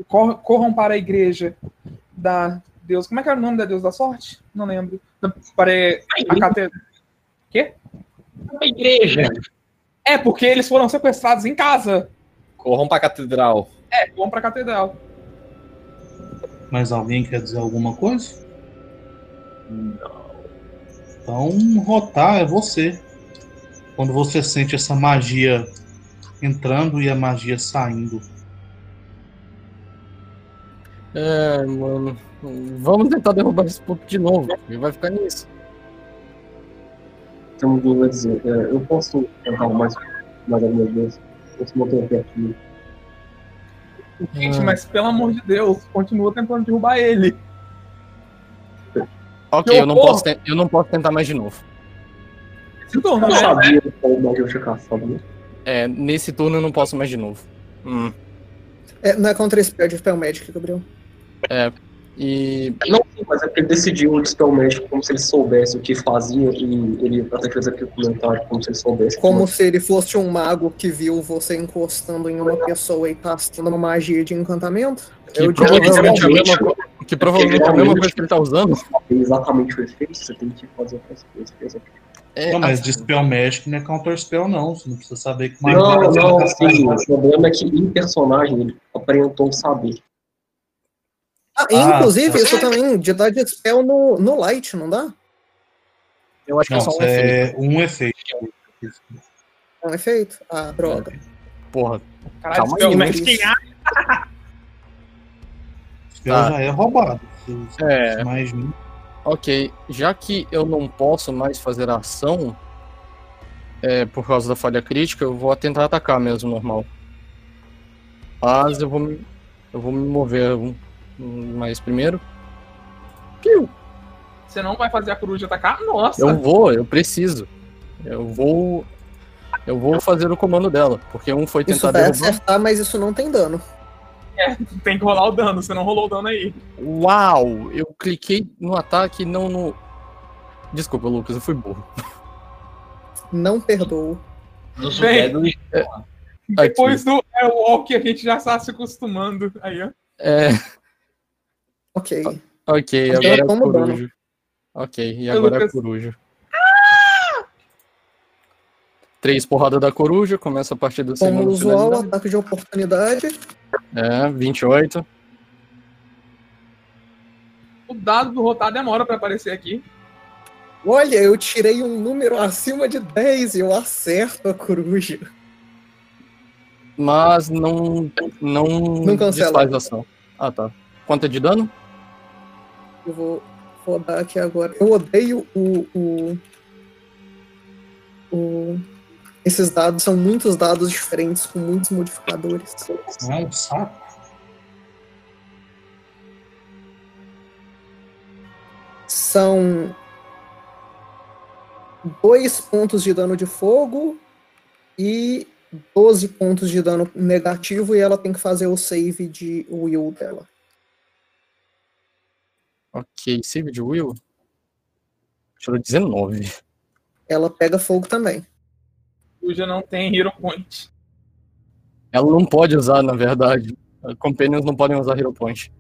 cor- corram para a igreja da Deus. Como é que é o nome da Deus da Sorte? Não lembro. Da- Para a catedral. Quê? A igreja. É, porque eles foram sequestrados em casa. Corram pra catedral. É, vão para a catedral. Mais alguém quer dizer alguma coisa? Não. Então, rotar é você. Quando você sente essa magia entrando e a magia saindo. É, mano. Vamos tentar derrubar esse ponto de novo. E vai ficar nisso. Então, eu vou dizer, é, eu posso tentar mais, mais algumas vezes. Esse motor aqui aqui. Gente, Ah. mas pelo amor de Deus, continua tentando derrubar ele. Ok, Que eu não, posso, te- eu não posso tentar mais de novo. Esse turno, Eu né? sabia qual magia eu tinha caçado. É, nesse turno eu não posso mais de novo. Hum. É, não é contra spell de spell magic, Gabriel. E. Não, mas é porque ele decidiu um dispel médico como se ele soubesse o que fazia e ele até fez aquele comentário como se ele soubesse. Como se ele fosse um mago que viu você encostando em uma pessoa e castando uma magia de encantamento. Que Eu provavelmente, é a mesma, realmente- co- que provavelmente é a mesma coisa que ele tá usando. É exatamente o efeito, você tem que fazer outras coisas. É, Não, mas assim, de spell magic não é counter spell, não. Você não precisa saber que Não, magia não, sim, fazendo. o problema é que em personagem ele aparentou saber. Ah, Ah, inclusive, tá. isso também de dar de spell no, no light, não dá? eu acho que é só um isso efeito. é um efeito. É um efeito? Ah, droga. Porra. Caralho, Calma Spell aí, mas- tem ar. Spell Tá. já é roubado. Se- É. Mais um. Ok, já que eu não posso mais fazer ação é, por causa da falha crítica, eu vou tentar atacar mesmo, normal. Mas eu vou me, eu vou me mover mais primeiro. Piu! Você não vai fazer a coruja atacar? Nossa! Eu vou, eu preciso. Eu vou. Eu vou fazer o comando dela, porque um foi Isso tentar vai derrubar. acertar, mas isso não tem dano. Tem que rolar o dano, você não rolou o dano aí. Uau! Eu cliquei no ataque e não no. Desculpa, Lucas, eu fui burro. Não perdoo. Nos Bem, Bedouins, Depois do Airwalk, a gente já está se acostumando. Aí, ó. É. Ok. Ok, Ok, agora é como coruja. Ok, e agora é coruja. Três porradas da coruja, começa a partir do Como segundo usual, finalidade. ataque de oportunidade. É, 28. O dado do rotar demora pra aparecer aqui. Olha, eu tirei um número acima de 10 e eu acerto a coruja. Mas não. Não, Não cancela. desfaz a ação. Ah, tá. Quanto é de dano? Eu vou rodar aqui agora. Eu odeio o. o, o- esses dados são muitos dados diferentes com muitos modificadores. Não é um saco. São dois pontos de dano de fogo e 12 pontos de dano negativo, e ela tem que fazer o save de will dela. Ok, save de Will. Tirou 19. Ela pega fogo também. Coruja não tem Hero Point. Ela não pode usar, na verdade. Companions não podem usar Hero Point.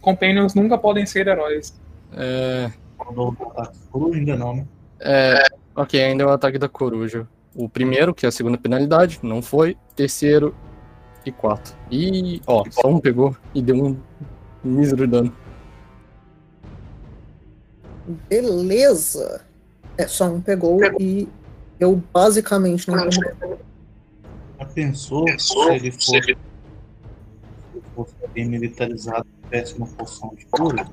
Companions nunca podem ser heróis. É. Quando eu ataque coruja, ainda não, né? É, ok, ainda é o ataque da coruja. O primeiro, que é a segunda penalidade, não foi. Terceiro e quarto. E, ó, só um pegou e deu um mísero dano. Beleza. É, só um pegou e eu basicamente não incomodou. Já pensou se ele fosse, se fosse alguém militarizado tivesse uma poção de cura?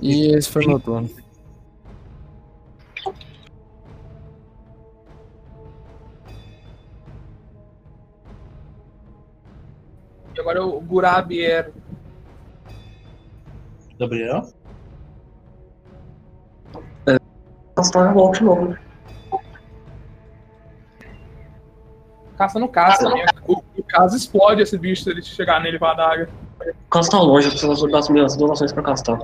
E esse foi meu turno. E agora o Gurabi é. Gabriel? Castar remote de novo. né? Caça no caça, né? O, o caso explode esse bicho se ele chegar nele com a adaga. Castar longe, eu preciso das minhas duas ações pra castar.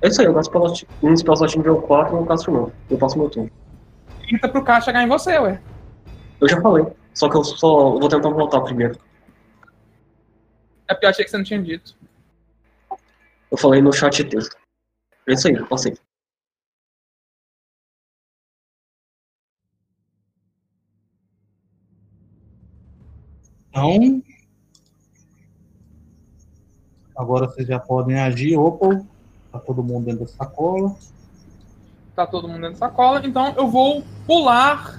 É isso aí, eu gasto pelo um spell slot nível 4 e eu casto de novo. Eu passo meu turno. Tenta pro cara chegar em você, ué. Eu já falei, só que eu só vou tentar voltar primeiro. É porque eu achei que você não tinha dito. Eu falei no chat de texto. É isso aí, passei. Então. Agora vocês já podem agir. Opa, tá todo mundo dentro da sacola. Tá todo mundo dentro da sacola. Então eu vou pular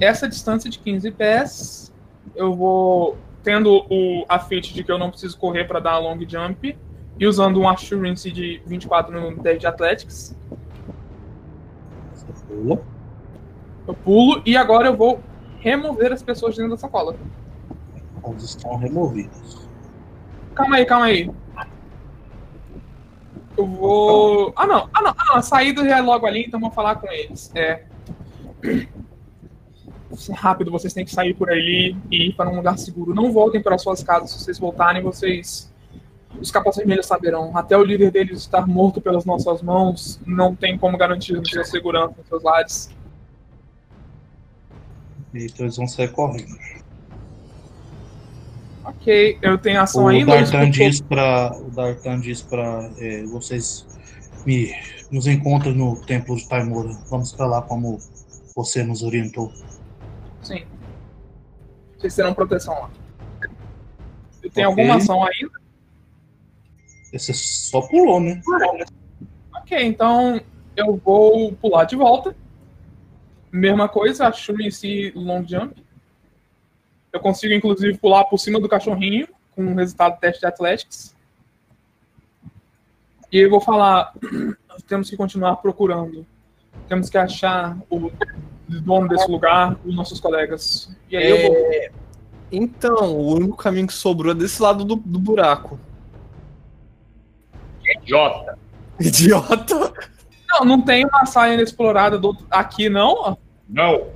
essa distância de 15 pés. Eu vou tendo o, a feat de que eu não preciso correr para dar a long jump. E usando um assurance de 24 no teste de Athletics. Você pula. Eu pulo e agora eu vou remover as pessoas dentro da sacola. Eles estão removidos. Calma aí, calma aí. Eu vou. Ah não, ah não, ah não, a saída já é logo ali, então vou falar com eles. É. Rápido, vocês têm que sair por ali e ir para um lugar seguro. Não voltem para suas casas. Se vocês voltarem, vocês. Os capas vermelhos saberão. Até o líder deles estar morto pelas nossas mãos, não tem como garantir a sua segurança nos seus lares. Então eles vão sair correndo. Ok, eu tenho ação O ainda. Dartan diz pra. O Dartan diz pra é, vocês me, nos encontram no templo de Taimura. Vamos pra lá como você nos orientou. Sim. Vocês terão proteção lá. Eu tenho Ok. alguma ação ainda? Você só pulou, né? Ok, então eu vou pular de volta. Mesma coisa, Assurance Long Jump. Eu consigo, inclusive, pular por cima do cachorrinho com o resultado do teste de Athletics. E eu vou falar: temos que continuar procurando. Temos que achar o dono desse lugar, os nossos colegas. E aí eu vou. É, Então, o único caminho que sobrou é desse lado do, do buraco. Idiota. Idiota! Não, não tem uma saia inexplorada do... aqui, não? Não.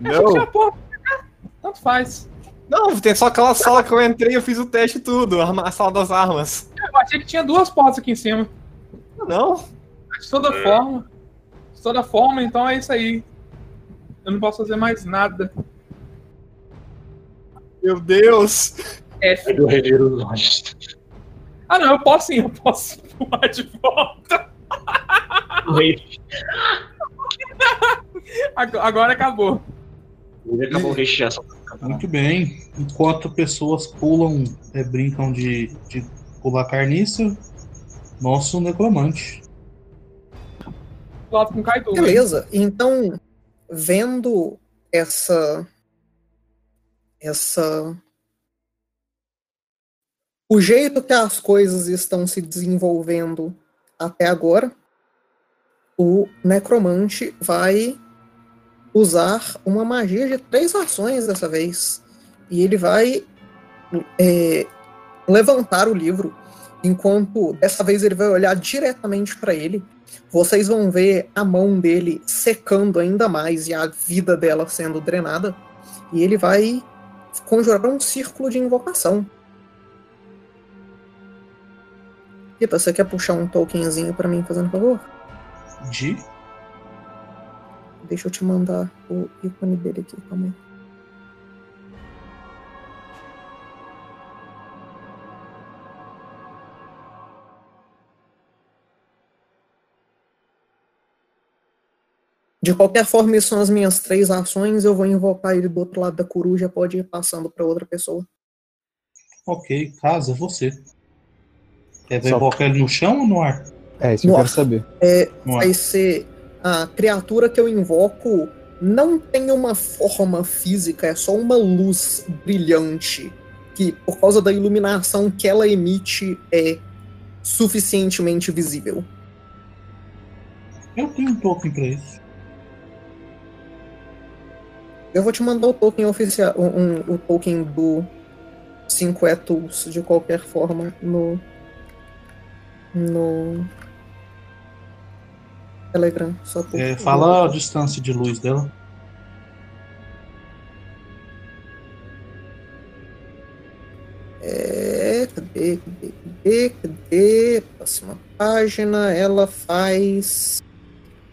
Não. Não, Porra, tanto faz. não, tem só aquela sala que eu entrei e eu fiz o teste e tudo, a sala das armas. Eu achei que tinha duas portas aqui em cima. Não, De toda forma. De toda forma, então é isso aí. Eu não posso fazer mais nada. meu Deus! F. Do Reveiro Longe. Ah, não, eu posso sim, eu posso pular de volta. Ag- Agora acabou. Ele acabou recheando. Muito bem. Enquanto pessoas pulam, é, brincam de, de pular carniça, nosso necromante. Com o Kaido. Beleza, então, vendo essa. Essa. O jeito que as coisas estão se desenvolvendo até agora, o necromante vai usar uma magia de três ações dessa vez. E ele vai é, levantar o livro, enquanto dessa vez ele vai olhar diretamente para ele vocês vão ver a mão dele secando ainda mais e a vida dela sendo drenada. E ele vai conjurar um círculo de invocação. Rita, você quer puxar um tokenzinho pra mim, fazendo favor? De. Deixa eu te mandar o ícone dele aqui, calma aí. De qualquer forma, isso são as minhas três ações. Eu vou invocar ele do outro lado da coruja, pode ir passando para outra pessoa. Ok, casa, você. É, vai Só- invocar ele no chão ou no ar? É, isso que eu Nossa. quero saber. É, Não é? vai ser a criatura que eu invoco não tem uma forma física, é só uma luz brilhante que, por causa da iluminação que ela emite, é suficientemente visível. Eu tenho um token pra isso. Eu vou te mandar o token oficial, um, um- o token do 5 Tools de qualquer forma no no Telegram, só por É, fala a distância de luz dela. É, cadê, cadê, cadê, cadê? Próxima página, ela faz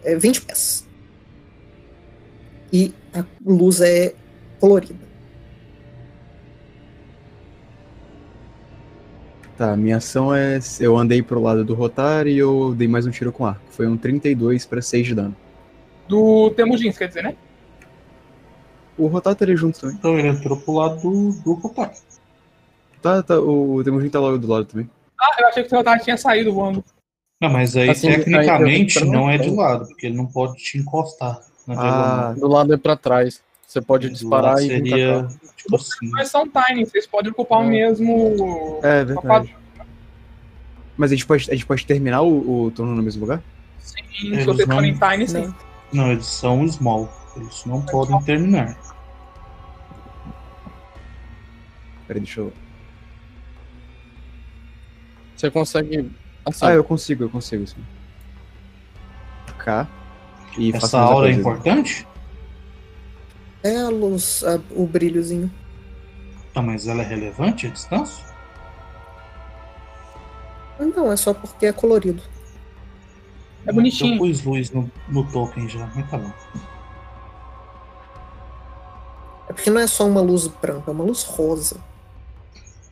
é, 20 pés. E a luz é colorida. Tá, minha ação é. Eu andei pro lado do Rotar e eu dei mais um tiro com arco. Foi um 32 pra 6 de dano. Do Temujins, quer dizer, né? O Rotar estaria junto também. Então ele entrou pro lado do, do Rotar. Tá, tá, o Temujin tá logo do lado também. Ah, eu achei que o seu Otávio tinha saído voando. Não, mas aí Assim, aí tecnicamente eu- não é de lado, porque ele não pode te encostar. Ah, Do lado é pra trás. Você pode disparar lado e seria tipo assim. Mas são tiny, vocês podem ocupar o É. mesmo. é verdade. Mas a gente pode, a gente pode terminar o, o turno no mesmo lugar? Sim, Eles se vocês não- forem tiny, sim. Não, eles são small. Eles não podem terminar. Peraí, deixa eu. Você consegue. Assim, Ah, eu consigo, eu consigo, sim. Cá. E Essa aura é importante? É a luz, a- o brilhozinho. Tá, mas ela é relevante a distância? Não, é só porque é colorido. É bonitinho. Eu pus luz no, no token já, mas tá bom. É porque não é só uma luz branca, é uma luz rosa.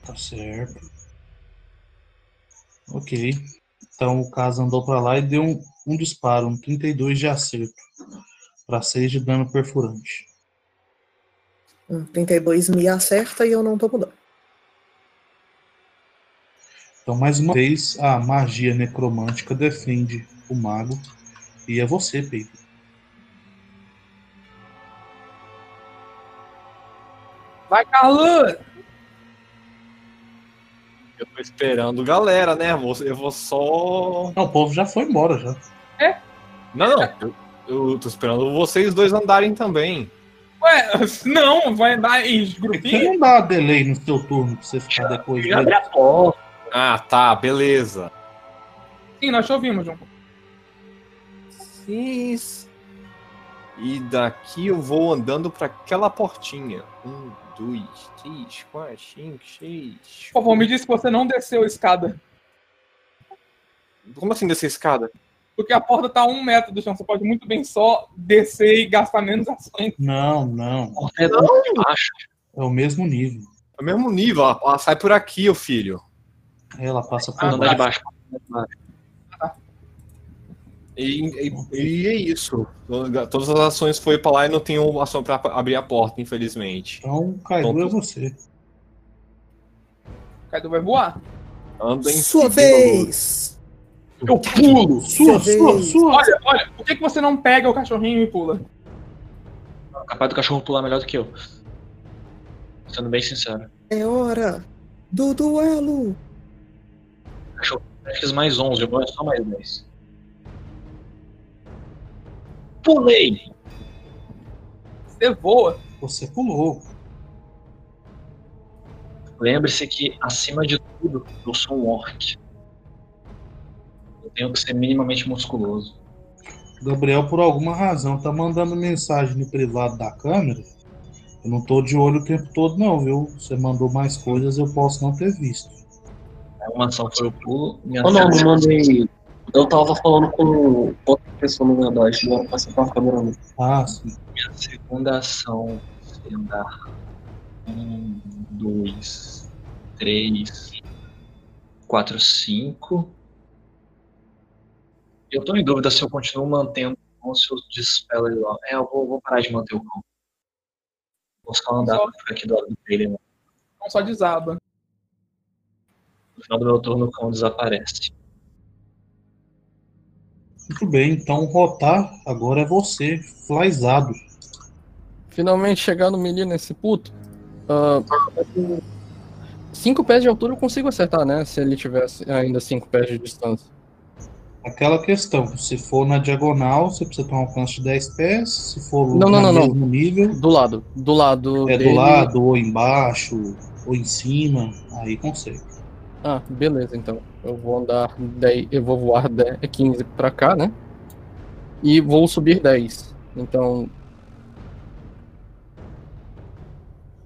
Tá certo. Ok. Então o caso andou pra lá e deu um, um disparo, um 32 de acerto. Pra 6 de dano perfurante. Um 32 me acerta e eu não tô mudando. Então, mais uma vez, a magia necromântica defende o mago. E é você, Pedro. Vai, Carlos! Eu tô esperando galera, né? Eu vou, eu vou só. Não, o povo já foi embora já. Não, não. Eu, eu tô esperando vocês dois andarem também. Ué, não, vai andar em grupinho? não dá delay no seu turno pra você ficar depois Já abre a porta. Ah, tá, beleza. Sim, nós te ouvimos, João. Cis. E daqui eu vou andando pra aquela portinha. Um, dois, três, quatro, cinco, seis. Por favor, me disse que você não desceu a escada. Como assim dessa escada? Porque a porta tá a um metro do chão. Você pode muito bem só descer e gastar menos ações. Não, não. É baixo. É o mesmo nível. É o mesmo nível, ela, ela sai por aqui, ô filho. Ela passa por Ah, Não dá de baixo. E, e- e é isso. Todas as ações foi pra lá e não tenho ação pra abrir a porta, infelizmente. Então, Kaido Então, é você. O Kaido vai voar. Anda em Sua vez! Eu pulo! Sua, Sua sua! Olha, olha, por que, que você não pega o cachorrinho e pula? Capaz do cachorro pular melhor do que eu. Sendo bem sincero. É hora do duelo! Cachorro eu fiz mais 11, eu gosto só mais 10. Pulei! Você voa. Você pulou. Lembre-se que, acima de tudo, eu sou um orc. Eu tenho que ser minimamente musculoso. Gabriel, por alguma razão, tá mandando mensagem no privado da câmera. Eu não tô de olho o tempo todo, não, viu? Você mandou mais coisas, eu posso não ter visto. Uma ação foi o pulo, Oh, não, não mandei. Eu tava falando com outra pessoa, na verdade. Não era pra ser com a câmera, não. Ah, sim. minha segunda ação. Um, dois, três, quatro, cinco. Eu tô em dúvida se eu continuo mantendo ou se eu dispelo ele lá. É, eu vou, vou parar de manter o cão. Vou só andar Só. ficar aqui do lado dele. né? Não só desaba. No final do meu turno o cão desaparece. Muito bem, então rotar agora é você, Flyzado. Finalmente chegar no menino esse puto. Ah, cinco pés de altura eu consigo acertar, né? Se ele tivesse ainda cinco pés de distância. Aquela questão, se for na diagonal, você precisa ter um alcance de 10 pés, se for Não, não, no não, não. mesmo nível, Do lado. Do lado é dele. do lado, ou embaixo, ou em cima, aí consegue. Ah, beleza, então. Eu vou andar 10. Eu vou voar 10, 15 pra cá, né? E vou subir 10. Então.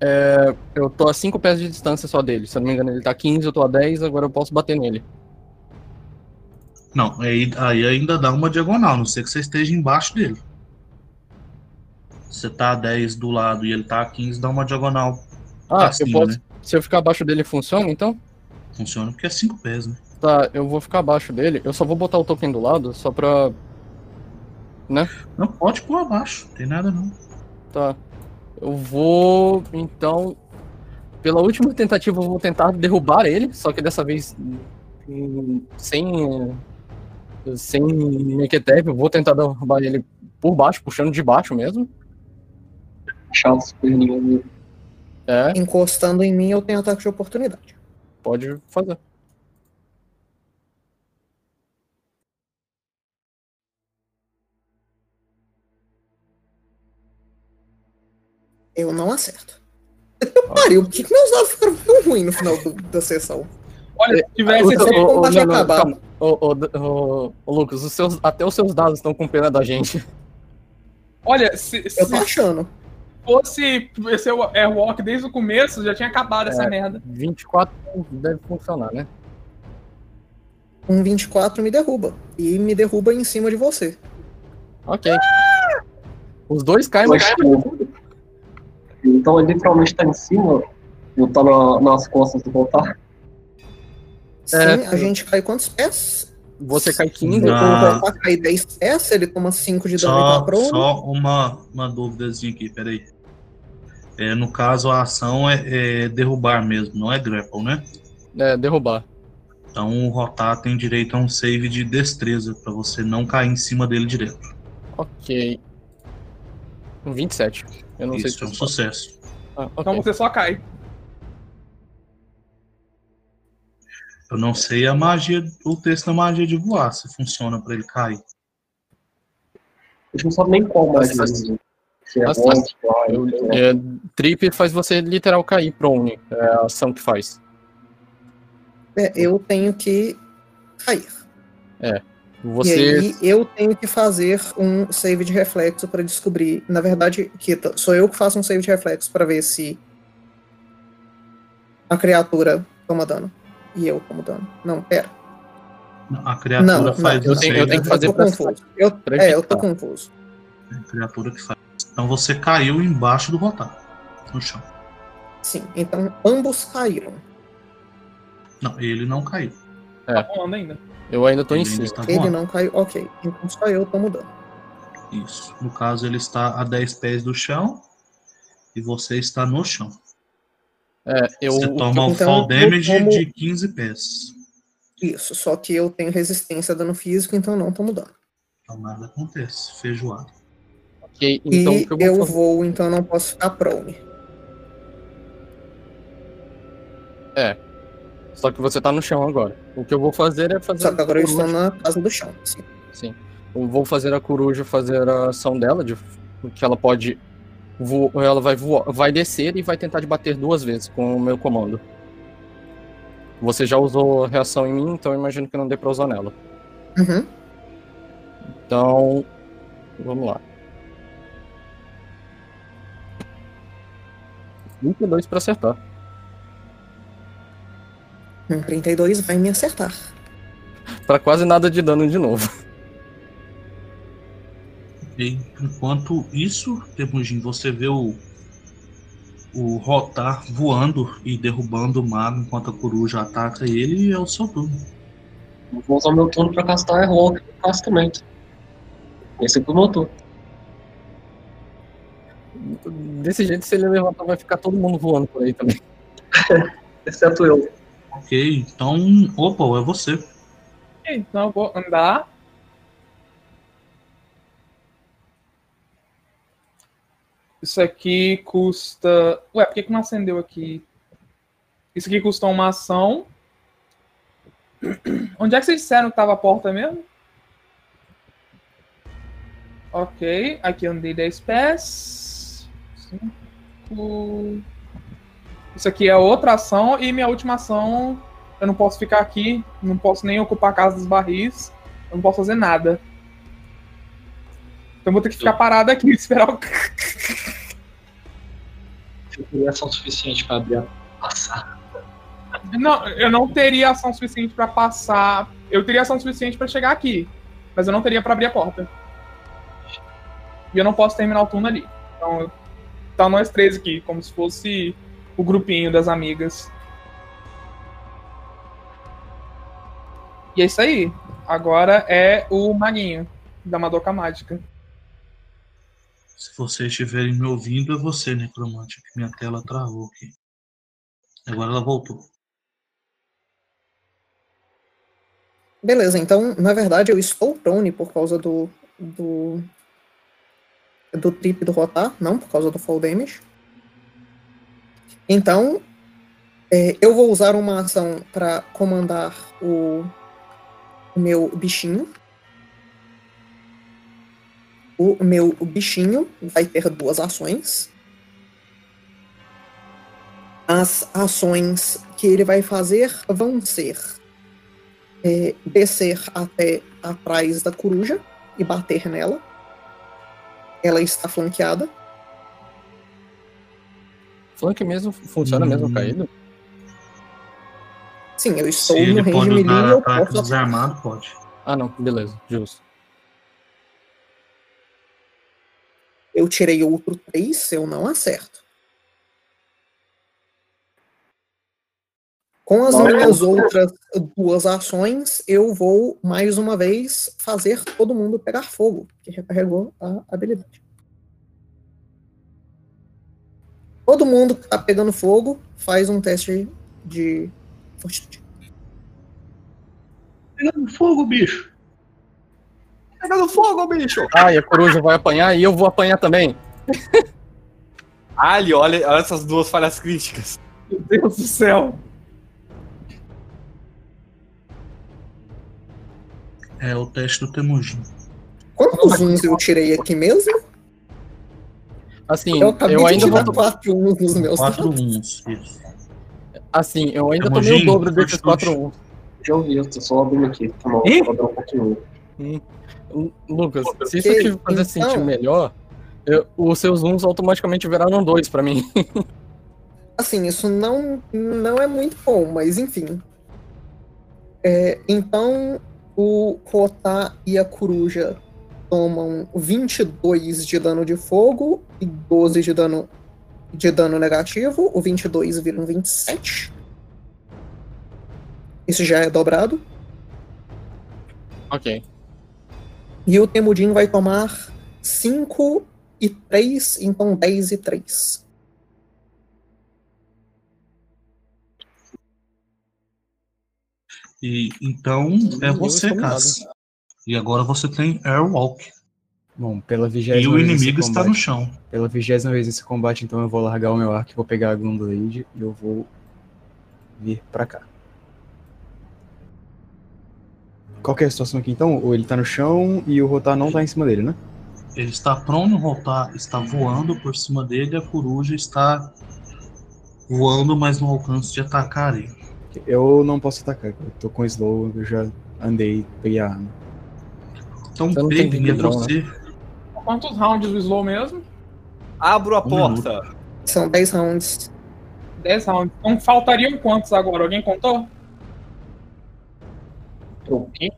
É, eu tô a 5 pés de distância só dele. Se eu não me engano, ele tá 15, eu tô a 10, agora eu posso bater nele. Não, aí, aí ainda dá uma diagonal, a não ser que você esteja embaixo dele. Você tá a 10 do lado e ele tá a 15, dá uma diagonal. Ah, eu cima, posso. né? Se eu ficar abaixo dele, funciona então? Funciona porque é 5 pés, né? Tá, eu vou ficar abaixo dele. Eu só vou botar o token do lado, só pra. Não pode pôr abaixo, não tem nada não. Tá. Eu vou. Então. Pela última tentativa, eu vou tentar derrubar ele, só que dessa vez. hum, Sem. Sem Mequetep, eu vou tentar derrubar ele por baixo, puxando de baixo mesmo. É, Encostando em mim, eu tenho ataque de oportunidade. pode fazer. Eu não acerto. Pariu, por que, meus dados ficaram tão ruins no final do- da sessão? Olha, se tivesse não, não, acabado. calma. Ô, ô, ô, ô, Lucas, os seus, até os seus dados estão com pena da gente. Olha, se, Eu se tô achando. fosse esse Airwalk desde o começo, já tinha acabado essa É. merda. 24 deve funcionar, né? Um 24 me derruba. E me derruba em cima de você. Ok. Os dois caem, mas Mas, tipo, Então ele literalmente tá em cima, eu tá na- nas costas do voltar. Sim, É. a gente cai quantos pés? você cai 15. Não. O Ah. Voltar cai 10 pés, ele toma 5 de dano e Só, tá prone. só uma, uma duvidazinha aqui, peraí. É, no caso, a ação é, é derrubar mesmo, não é grapple, né? É, derrubar. Então o Rotar tem direito a um save de destreza, pra você não cair em cima dele direto. Ok. Um 27. Eu não sei Isso, se é um sucesso. Ah, ok. Então você só cai. Eu não sei a magia, o texto da magia de voar, se funciona pra ele cair. A gente não sabe nem qual né? Se é Eu- é- é, trip faz você literal cair prone. É a ação que faz. É, eu tenho que cair. Você. E aí eu tenho que fazer um save de reflexo pra descobrir. Na verdade, Kita, sou eu que faço um save de reflexo pra ver se a criatura toma dano. E eu tomo dano. Não, pera. A criatura Não, não, faz eu o tenho- eu tenho que fazer tô pra- confuso. Eu, é, eu tô confuso. é a criatura que faz. Então você caiu embaixo do Rotar, no chão. Sim, então ambos caíram. Não, ele não caiu. Tá voando ainda. Eu ainda tô em Ele ainda cima. está Ele não caiu, ok. Então só eu tomo dano. Isso. No caso, ele está a 10 pés do chão e você está no chão. É, eu. você toma o então, fall eu damage tomo- de 15 pés. Isso, só que eu tenho resistência a dano físico, então não tomo dano. Então nada acontece. Feijoada. Ok, então e o que eu vou eu vou, então eu não posso ficar prone. Só que você tá no chão agora. O que eu vou fazer é fazer. Só que agora eu estou na casa do chão. Sim. Sim. Eu vou fazer a coruja fazer a ação dela, de que ela pode. Ela vai voar, vai descer e vai tentar te bater duas vezes com o meu comando. Você já usou reação em mim, então imagino que não dê pra usar nela. Uhum. Então. Vamos lá. 22 pra acertar. Um 32 vai me acertar. Pra quase nada de dano de novo. Enquanto isso, Temujin, você vê o, o Rotar voando e derrubando o mago enquanto a coruja ataca ele e é o seu turno. Eu Vou usar meu turno pra castar no castamento. Esse é pro meu turno. Desse jeito, se ele levantar, vai ficar todo mundo voando por aí também. Exceto eu. Ok, então. Opa, é você. Então eu vou andar Isso aqui custa. Ué, por que, que não acendeu aqui? Isso aqui custa uma ação. Onde é que vocês disseram que tava a porta mesmo? Ok, aqui andei 10 pés. 5. Isso aqui é outra ação e minha última ação. Eu não posso ficar aqui, não posso nem ocupar a casa dos barris, eu não posso fazer nada. Então eu vou ter que ficar parado aqui e esperar o. Teria ação suficiente para abrir a passar. Não, eu não teria ação suficiente pra passar. Eu teria ação suficiente pra chegar aqui, mas eu não teria pra abrir a porta. E eu não posso terminar o turno ali. Então, tá nós três aqui, como se fosse o grupinho das amigas. E é isso aí. Agora é o maguinho da Madoka Mágica. Se vocês estiverem me ouvindo, é você, necromante, que minha tela travou aqui. Agora ela voltou. Beleza, então, na verdade, eu estou prone por causa do. do. do trip do rotar, não por causa do fall damage. Então, é, eu vou usar uma ação para comandar o, o meu bichinho. O meu bichinho vai ter duas ações. As ações que ele vai fazer vão ser é, descer até atrás da coruja e bater nela. Ela está flanqueada. Flank mesmo funciona Hum. mesmo caído? Sim, eu estou Se no ele range pode melee e eu posso desarmado, pode. Ah, não, beleza, justo. Eu tirei outro 3, eu não acerto. Com as minhas outras duas ações, eu vou mais uma vez fazer todo mundo pegar fogo, que recarregou a habilidade. Todo mundo que tá pegando fogo faz um teste de fortitude. Pegando fogo, bicho. Pegando fogo, bicho! Ah, e a coruja vai apanhar e eu vou apanhar também. Ali, olha, olha essas duas falhas críticas. Meu Deus do céu. É o teste do Temujin. Quantos uns eu tirei aqui mesmo? Assim, Eu eu ainda vou. quatro uns nos meus Quatro uns. Isso. Assim, eu ainda Temujin, tomei o dobro desses. 4 1 Eu vi, eu tô só abrindo aqui. Tá bom, Ih! vou dar um pouquinho. Lucas, se isso te fazer sentir então- melhor, eu- os seus uns automaticamente viraram dois pra mim. Assim, isso não, não é muito bom, mas enfim. É, então, o Rotá e a Coruja tomam 22 de dano de fogo e 12 de dano, de dano negativo. O 22 vira um 27. Isso já é dobrado. ok. E o Temudin vai tomar 5 e 3, então 10 e 3. E então é você, Cass. E agora você tem Airwalk. Bom, pela E vigésima o vez nesse inimigo está no combate- chão. Pela vigésima vez nesse combate, então eu vou largar o meu arco e vou pegar a Glumblade e eu vou vir pra cá. Qual que é a situação aqui então? Ou ele tá no chão e o Rotar não tá em cima dele, né? Ele está pronto, o Rotar está voando por cima dele, a coruja está voando, mas no alcance de atacar ele. Eu não posso atacar, eu tô com slow, eu já andei, peguei a arma. Então, Você não tem Baby, é vidrão, você. Quantos rounds do slow mesmo? Abro a Um porta. São 10 rounds. 10 rounds. Então faltariam quantos agora? Alguém contou? O quê?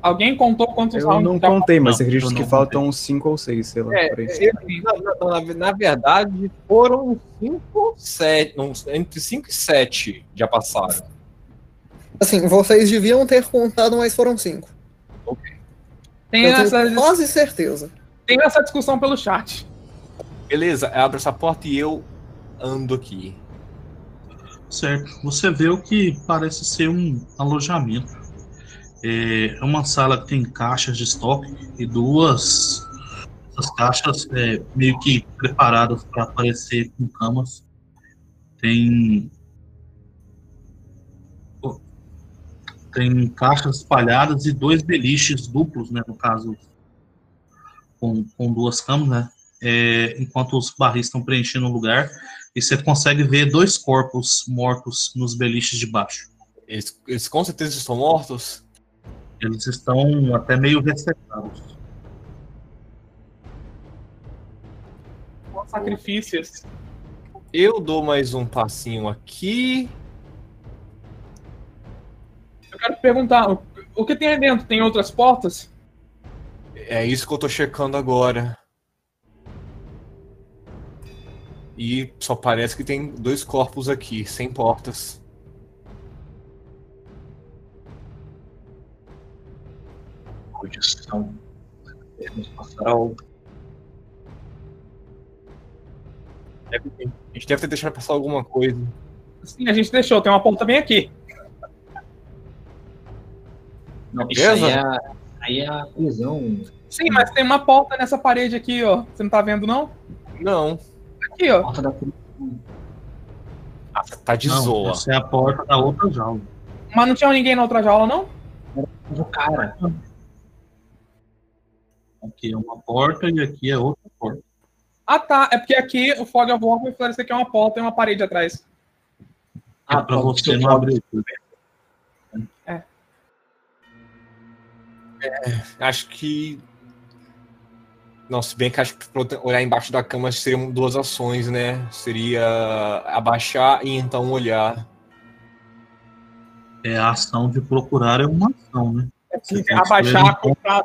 Alguém contou quantos Eu rounds? não contei, mas acredito que faltam uns 5 ou 6, sei lá, É, é, Na, na- na- verdade, foram 5 7. Entre 5 e 7 já passaram. Assim, vocês deviam ter contado, mas foram 5. Tem, Eu essa, tenho quase certeza. tem essa discussão pelo chat. Beleza, eu abro essa porta e eu ando aqui. Certo. Você vê o que parece ser um alojamento. É uma sala que tem caixas de estoque e duas essas caixas é, meio que preparadas para aparecer com camas. Tem tem caixas espalhadas e dois beliches duplos, né, no caso, com, com duas camas, né, é, enquanto os barris estão preenchendo o lugar, e você consegue ver dois corpos mortos nos beliches de baixo. Eles, eles com certeza estão mortos? Eles estão até meio ressecados. Sacrifícios. Eu dou mais um passinho aqui. Eu quero te perguntar, o- o que tem aí dentro? Tem outras portas? É isso que eu tô checando agora. E só parece que tem dois corpos aqui, sem portas. Condição. Devemos passar algo. A gente deve ter deixado passar alguma coisa. Sim, a gente deixou. Tem uma porta bem aqui. Não, isso Beleza? aí é, aí é a prisão. Sim, mas tem uma porta nessa parede aqui, ó. Você não tá vendo, não? Não. Aqui, ó. Porta da. Ah, tá de Não, zoa. essa é a porta da outra jaula. Mas não tinha ninguém na outra jaula, não? do cara. Aqui é uma porta e aqui é outra porta. Ah, tá. É porque aqui o Fog of War vai esclarecer que é uma porta e uma parede atrás. É Ah, pra pode você não abrir tudo. Acho que. Não, se bem que acho que olhar embaixo da cama seriam duas ações, né? Seria abaixar e então olhar. É a ação de procurar é uma ação, né? Tem que Abaixar, um comprar.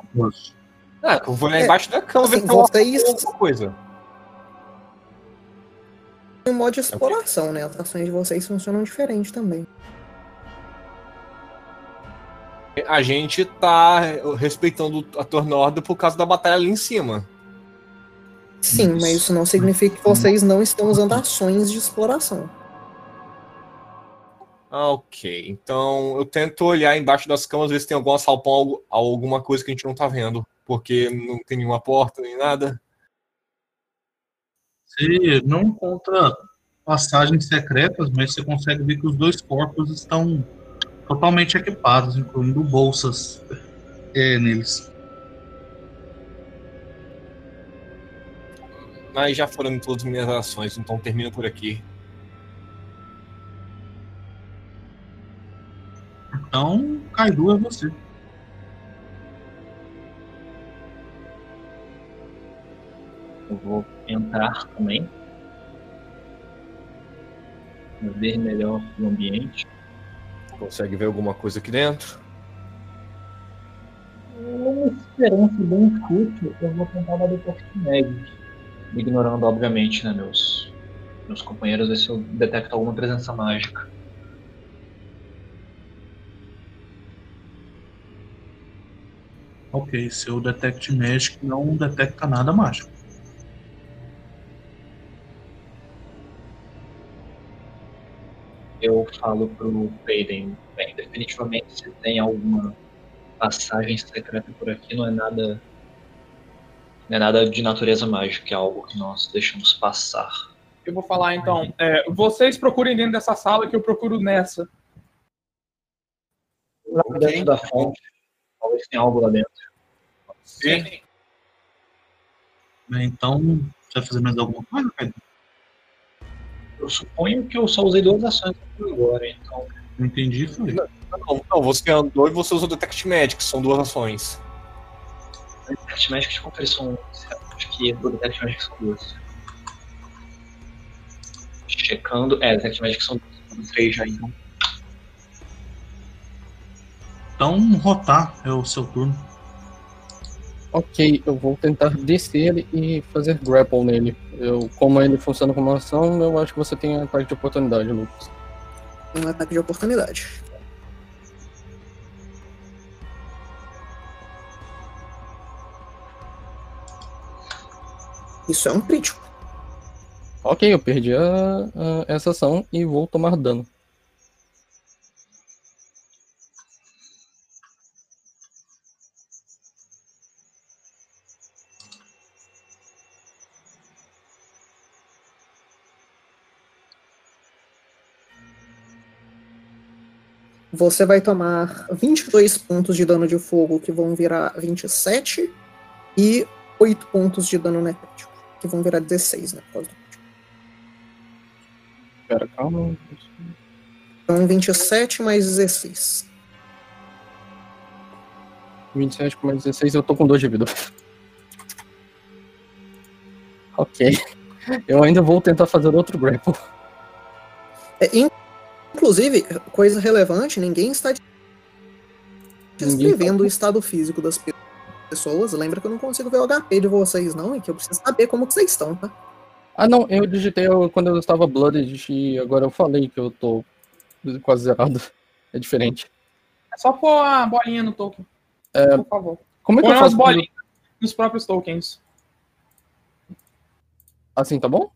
Ah, eu vou olhar É, embaixo da cama ver assim, se tem uma- vocês- alguma coisa. Em modo de exploração, né? As ações de vocês funcionam diferente também. A gente tá respeitando a tornada por causa da batalha ali em cima. Sim, mas isso não significa que vocês não estão usando ações de exploração. Ah, ok. Então eu tento olhar embaixo das camas, ver se tem algum assalpão, algu- alguma coisa que a gente não tá vendo. Porque não tem nenhuma porta nem nada. Você não encontra passagens secretas, mas você consegue ver que os dois corpos estão totalmente equipados, incluindo bolsas é, neles. Mas já foram todas as minhas ações, então termino por aqui. Então, Kaidu é você. Eu vou entrar também. Ver melhor o ambiente. Consegue ver alguma coisa aqui dentro? Uma esperança bem fútil, eu vou tentar dar detect magic. Ignorando, obviamente, né, meus, meus companheiros, ver se eu detecto alguma presença mágica. Ok, seu Detect Magic não detecta nada mágico. Eu falo pro Payden, bem, definitivamente se tem alguma passagem secreta por aqui, não é nada. Não é nada de natureza mágica, é algo que nós deixamos passar. Eu vou falar então. É, vocês procurem dentro dessa sala que eu procuro nessa. Lá dentro da fonte, talvez tenha algo lá dentro. Sim. Né, Então, você vai fazer mais alguma coisa, Kaidu? Eu suponho que eu só usei duas ações agora, então. Não entendi, foi. Não, não, você andou e você usou Detect Magic, são duas ações. Detect Magic de conferição. Acho que do Detect Magic são duas. Checando. É, Detect Magic são duas. Três já, então. Então, rotar é o seu turno. Ok, eu vou tentar descer ele e fazer grapple nele. Eu, como ele funciona como ação, eu acho que você tem ataque de oportunidade, Lucas. Um ataque de oportunidade. Isso é um crítico. Ok, eu perdi a, a, essa ação e vou tomar dano. Você vai tomar 22 pontos de dano de fogo, que vão virar 27, e 8 pontos de dano necrótico que vão virar 16, né? Por causa do Pera, calma. Então, 27 mais 16. 27 com mais 16, eu tô com 2 de vida. ok. Eu ainda vou tentar fazer outro grapple. É, in- inclusive, coisa relevante, ninguém está descrevendo o estado físico das pe- pessoas. Lembra que eu não consigo ver o HP de vocês, não, e que eu preciso saber como que vocês estão, tá? Ah, não, eu digitei eu- quando eu estava blooded e agora eu falei que eu tô quase zerado. É diferente. É só pôr a bolinha no token. Por favor. Como é que Põe eu faço? pra- bolinhas nos próprios tokens. Assim, tá bom?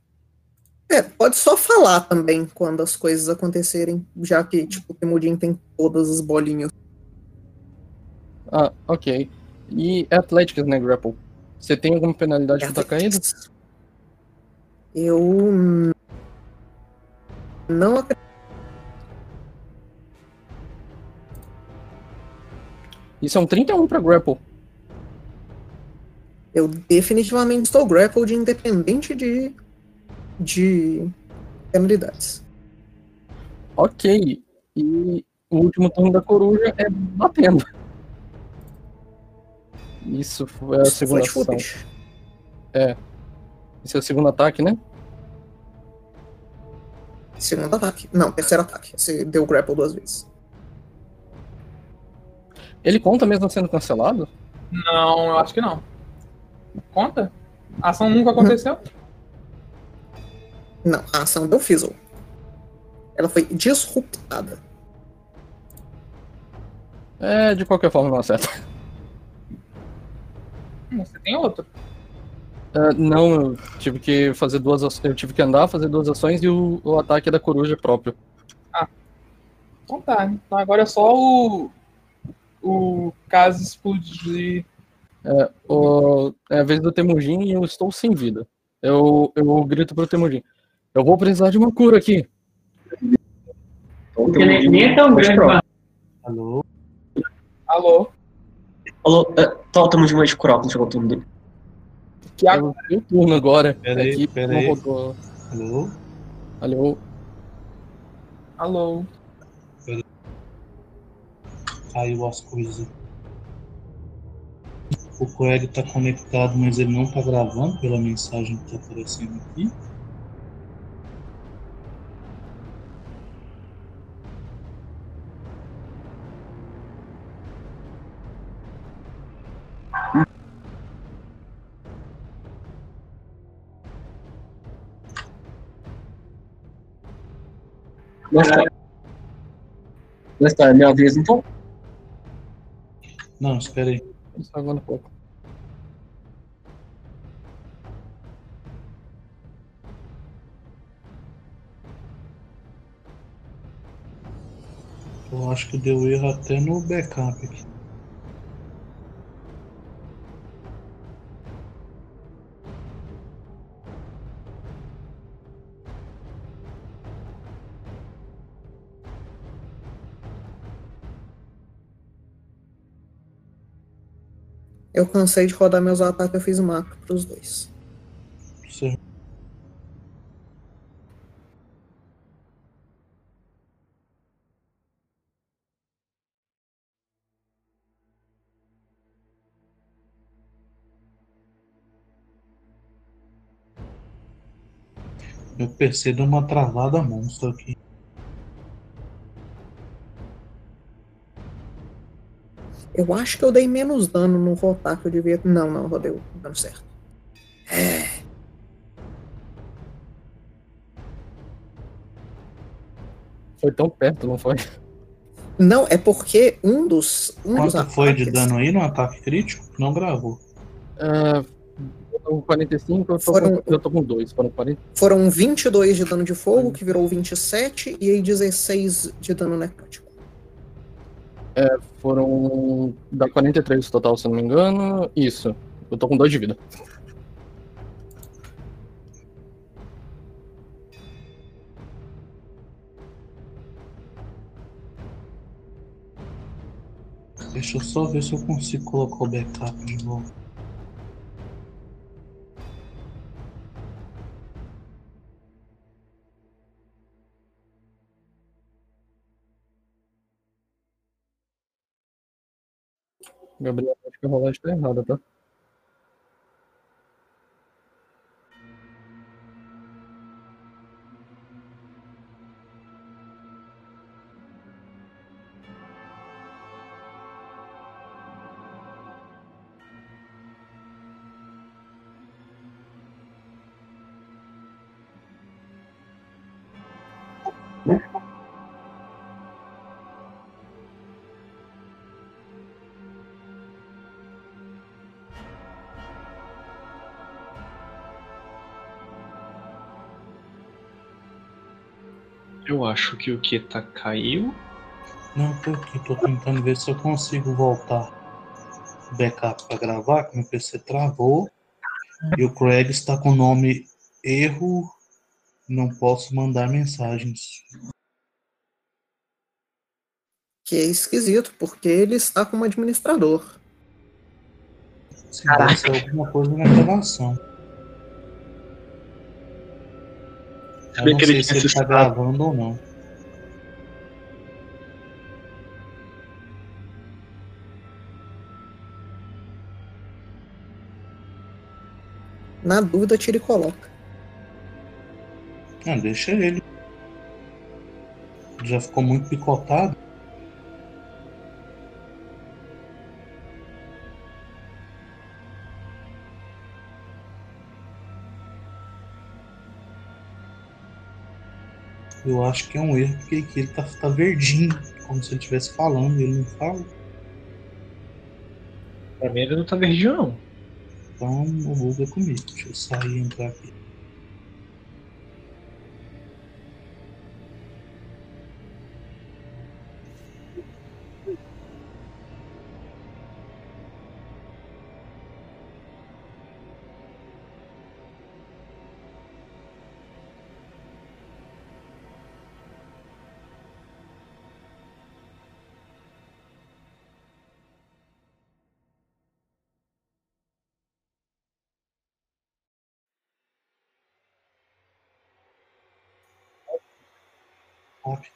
É, pode só falar também quando as coisas acontecerem, já que, tipo, o Temudin tem todas as bolinhas. Ah, ok. E Athletics, né, Grapple? Você tem alguma penalidade por estar caído? Eu não acredito. Isso é um 31 pra Grapple. Eu definitivamente estou grappled independente de, de penalidades. Ok. E o último turno da coruja é batendo. Isso foi a Isso segunda foi ação. footage. Esse é o segundo ataque, né? Segundo ataque. Não, terceiro ataque. Você deu grapple duas vezes. Ele conta mesmo sendo cancelado? Não, eu acho que não. Conta? A ação nunca aconteceu? Não, a ação deu fizzle. Ela foi disruptada. É, de qualquer forma não acerta. Hum, Você tem outro. É, não, eu tive que fazer duas ações. Eu tive que andar, fazer duas ações e o, o ataque é da coruja próprio. Então tá. Então agora é só o. O caso explodir. É, o, é a vez do Temujin e eu estou sem vida. Eu, eu grito pro Temujin. Eu vou precisar de uma cura aqui. Porque nem, é tão grande. Alô? Alô? Alô, é, tá, estamos de uma de Croc, não chegou o turno dele. Que a... Eu vi o turno agora. Pera aí, Aqui pera não aí. rodou. Alô? Alô? Alô? Caiu as coisas. O Coelho tá conectado, mas ele não tá gravando pela mensagem que tá aparecendo aqui. Mas tá. Mas tá, é minha vez então? Não, espera aí. Só agora um pouco. Eu acho que deu erro até no backup aqui. Eu cansei de rodar meus ataques, eu fiz macro pros dois. Meu PC deu uma travada monstro aqui. Eu acho que eu dei menos dano no rotar que eu devia. Não, não, rodei o dano certo. Foi tão perto, não foi? Não, é porque um dos. Um dos Quanto foi de ataques dano aí no ataque crítico? Não gravou. É, eu tô com 45, eu tô, Foram- com, eu tô com 2. Foram 40. Foram 22 de dano de fogo, que virou 27, e aí 16 de dano necrótico. Foram. Dá 43 total, se não me engano. Isso. Eu tô com 2 de vida. Deixa eu só ver se eu consigo colocar o backup de volta. Gabriel, acho que a rolagem tá errada, tá? Eu acho que o Keta caiu. Não, tô aqui, tô tentando ver se eu consigo voltar o backup para gravar, que meu PC travou. E o Craig está com o nome erro, não posso mandar mensagens. Que é esquisito, porque ele está como administrador. Se ser alguma coisa na gravação. Eu não sei se ele está gravando ou não. Na dúvida, tira e coloca. Ah, deixa ele. Já ficou muito picotado. Eu acho que é um erro, porque ele tá, tá verdinho, como se ele estivesse falando, e ele não fala. Pra mim ele não tá verdinho, não. Então o bug é comigo. Deixa eu sair e entrar aqui.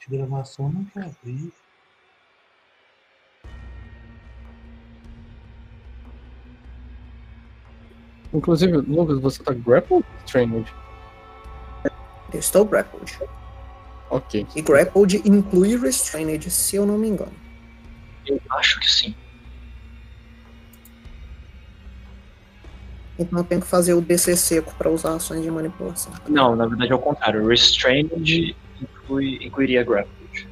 De gravação não quer abrir. Inclusive, Lucas, você tá grappled trained? Eu estou grappled. Ok. E grappled inclui restrained, se eu não me engano. Eu acho que sim. Então eu tenho que fazer o DC seco para usar ações de manipulação. Não, na verdade é o contrário. Restrained inclui, incluiria grappled.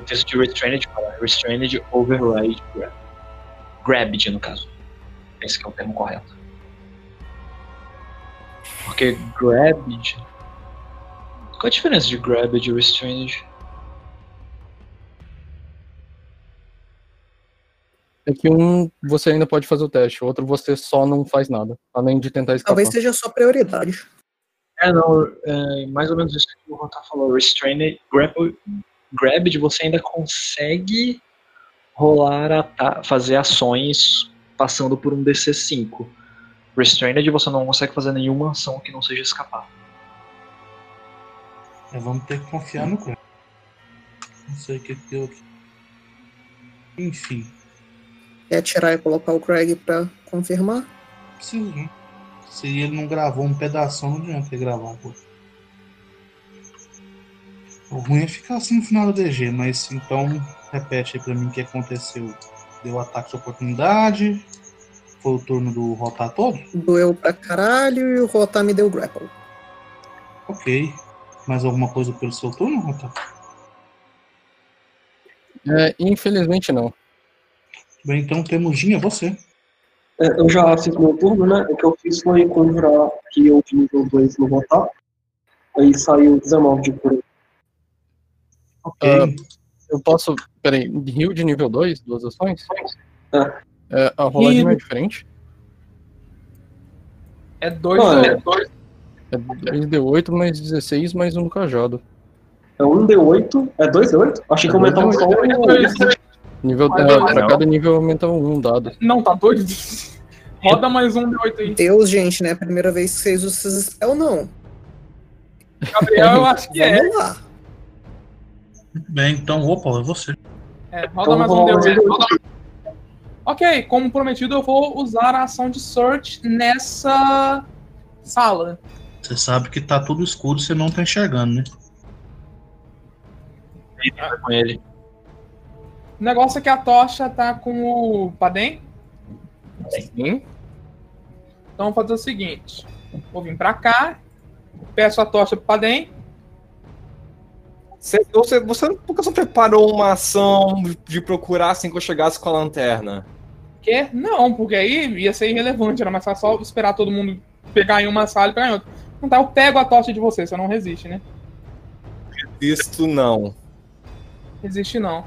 O texto de restrained fala restrained override grab. Grabbed, no caso. Esse que é o termo correto. Porque grabbed. Qual a diferença de grabbed e restrained? É que um você ainda pode fazer o teste, o outro você só não faz nada, além de tentar escapar. Talvez seja sua prioridade. É, não, é mais ou menos isso que o Rotan falou. Restrained, grapple, grabbed, você ainda consegue rolar, fazer ações passando por um DC5. Restrained, você não consegue fazer nenhuma ação que não seja escapar. É, vamos ter que confiar no Craig. Não sei o que que deu aqui. Enfim, Quer tirar e colocar o Craig para confirmar? preciso, né? Se ele não gravou um pedaço, não adianta ele gravar. Pô. O ruim é ficar assim no final do DG, mas então repete aí pra mim o que aconteceu. Deu ataque de oportunidade. Foi o turno do rotar todo? Doeu pra caralho e o Rotar me deu grapple. Ok. Mais alguma coisa pelo seu turno, Rotar? É, infelizmente não. Bem, então temos Ginha, você. É, eu já fiz meu turno, né? O que eu fiz foi conjurar que eu de nível 2 no rotar. Aí saiu 19 de cura. Ok. Ah, Eu posso. Peraí, rio de nível 2, duas ações? É. É, a rolagem não é diferente? É dois, Ah, é é. dois. É 3D8 mais 16 mais um do cajado. É um D8. É dois D8? Achei que aumentava só um. Nível, é, não, pra cada nível aumenta um dado. Não, tá doido? Roda mais um D8 aí. Deus, gente, é a primeira vez que vocês usam esses spell, não. Gabriel, eu acho que é. Vamos lá. Bem, então, opa, é você. é. Roda mais um D8. Ok, como prometido, eu vou usar a ação de search nessa sala. Você sabe que tá tudo escuro, você não tá enxergando, né? com ele. O negócio é que a tocha tá com o Padem. Sim. Então eu vou fazer o seguinte: vou vir pra cá, peço a tocha pro Padem. Você, você, você por que você não preparou uma ação de procurar assim que eu chegasse com a lanterna? Que? Não, porque aí ia ser irrelevante, era mais fácil só esperar todo mundo pegar em uma sala e pegar em outra. Não tá, eu pego a tocha de você, você não resiste, né? Isto não. Resiste não.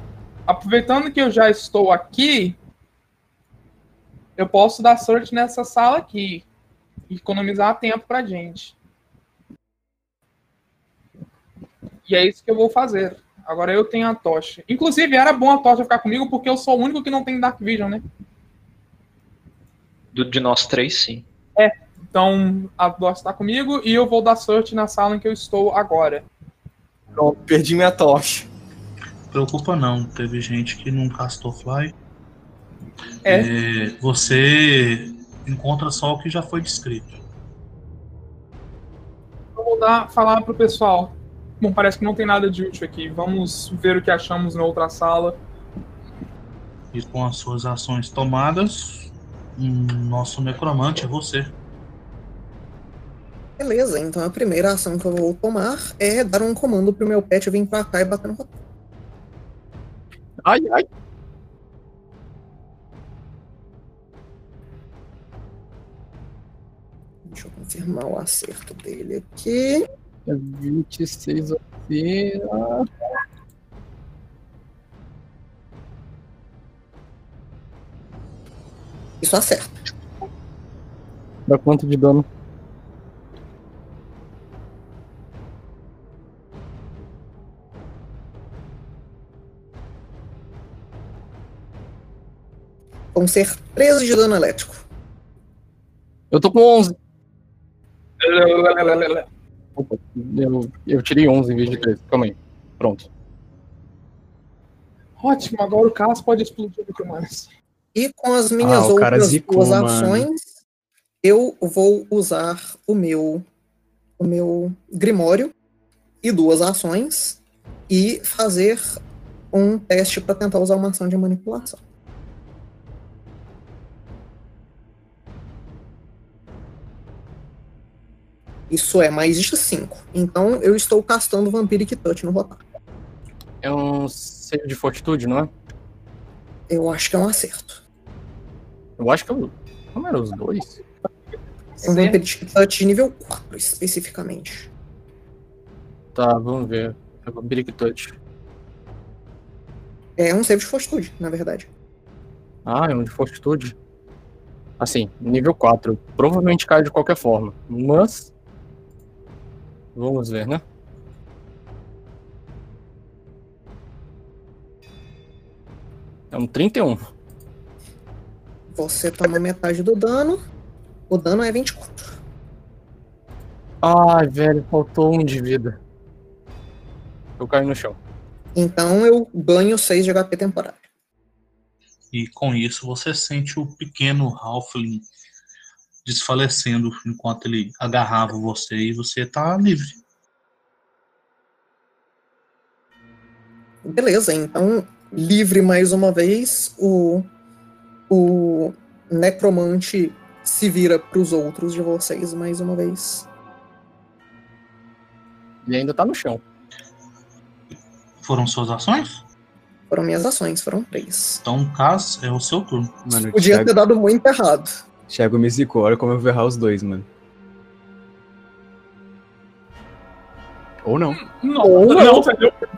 Aproveitando que eu já estou aqui, eu posso dar search nessa sala aqui. e Economizar tempo pra gente. E é isso que eu vou fazer. Agora eu tenho a tocha. Inclusive, era bom a tocha ficar comigo, porque eu sou o único que não tem Dark Vision, né? Do, de nós três, sim. Então, a tocha está comigo e eu vou dar search na sala em que eu estou agora. Pronto, perdi minha tocha. Preocupa não, teve gente que não castou fly. É. É, você encontra só o que já foi descrito. Vou dar, falar pro pessoal. Bom, parece que não tem nada de útil aqui. Vamos ver o que achamos na outra sala. E com as suas ações tomadas, hum, nosso necromante é você. Beleza, então a primeira ação que eu vou tomar é dar um comando pro meu pet vir pra cá e bater no roteiro. Ai, ai. Deixa eu confirmar o acerto dele aqui. É 26 aqui. Isso acerta. Dá quanto de dano? Vão ser 13 de dano elétrico. Eu tô com 11. Opa, eu, eu tirei 11 em vez de 13. Calma aí. Pronto. Ótimo, agora o caso pode explodir muito mais. E com as minhas Ah, o outras zicou, duas mano. ações, eu vou usar o meu o meu grimório e duas ações e fazer um teste para tentar usar uma ação de manipulação. Isso é mais de 5. Então eu estou castando Vampiric Touch no Rotar. É um save de fortitude, não é? Eu acho que é um acerto. Eu acho que eu. Como eram os dois? É um Vampiric Touch nível 4, especificamente. Tá, vamos ver. É Vampiric Touch. É um save de fortitude, na verdade. Ah, é um de fortitude. Assim, nível 4. Provavelmente cai de qualquer forma. Mas. Vamos ver, né? É um 31. Você toma metade do dano. O dano é 24. Ai, velho, faltou um de vida. Eu caí no chão. Então eu ganho 6 de HP temporário. E com isso você sente o pequeno Halfling desfalecendo enquanto ele agarrava você e você tá livre. Beleza, então, livre mais uma vez, o, o necromante se vira pros outros de vocês mais uma vez. Ele ainda tá no chão. Foram suas ações? Foram minhas ações, foram três. Então, Cas, é o seu turno. Mano, Podia ter Thiago, dado muito errado. Thiago me zicou. Olha como eu vou errar os dois, mano. Ou não. Não, Ou não, não.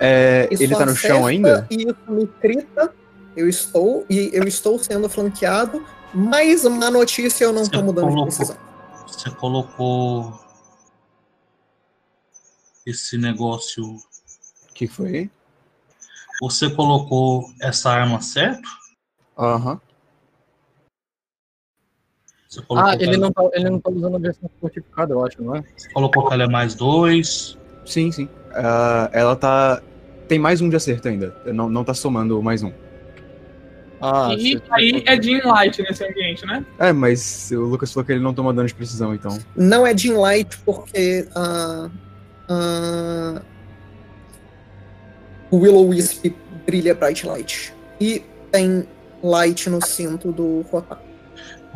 É, ele tá no chão ainda? E isso me crita. Eu estou, e eu estou sendo flanqueado. Mais uma notícia, eu não Você tô mudando de colocou- precisão. Você colocou esse negócio. O que foi? Você colocou essa arma certo? Aham. Colocou Ah, ele não, tá, ele não tá usando a versão fortificada, eu acho, não é? você colocou que ela é mais dois. Sim, sim. Ah, ela tá. Tem mais um de acerto ainda. Não, não tá somando mais um. Ah, e aí é Jean Light nesse ambiente, né? É, mas o Lucas falou que ele não toma dano de precisão, então. Não é Jean Light porque a. a o Willow Wisp brilha Bright Light. E tem Light no cinto do Rotar.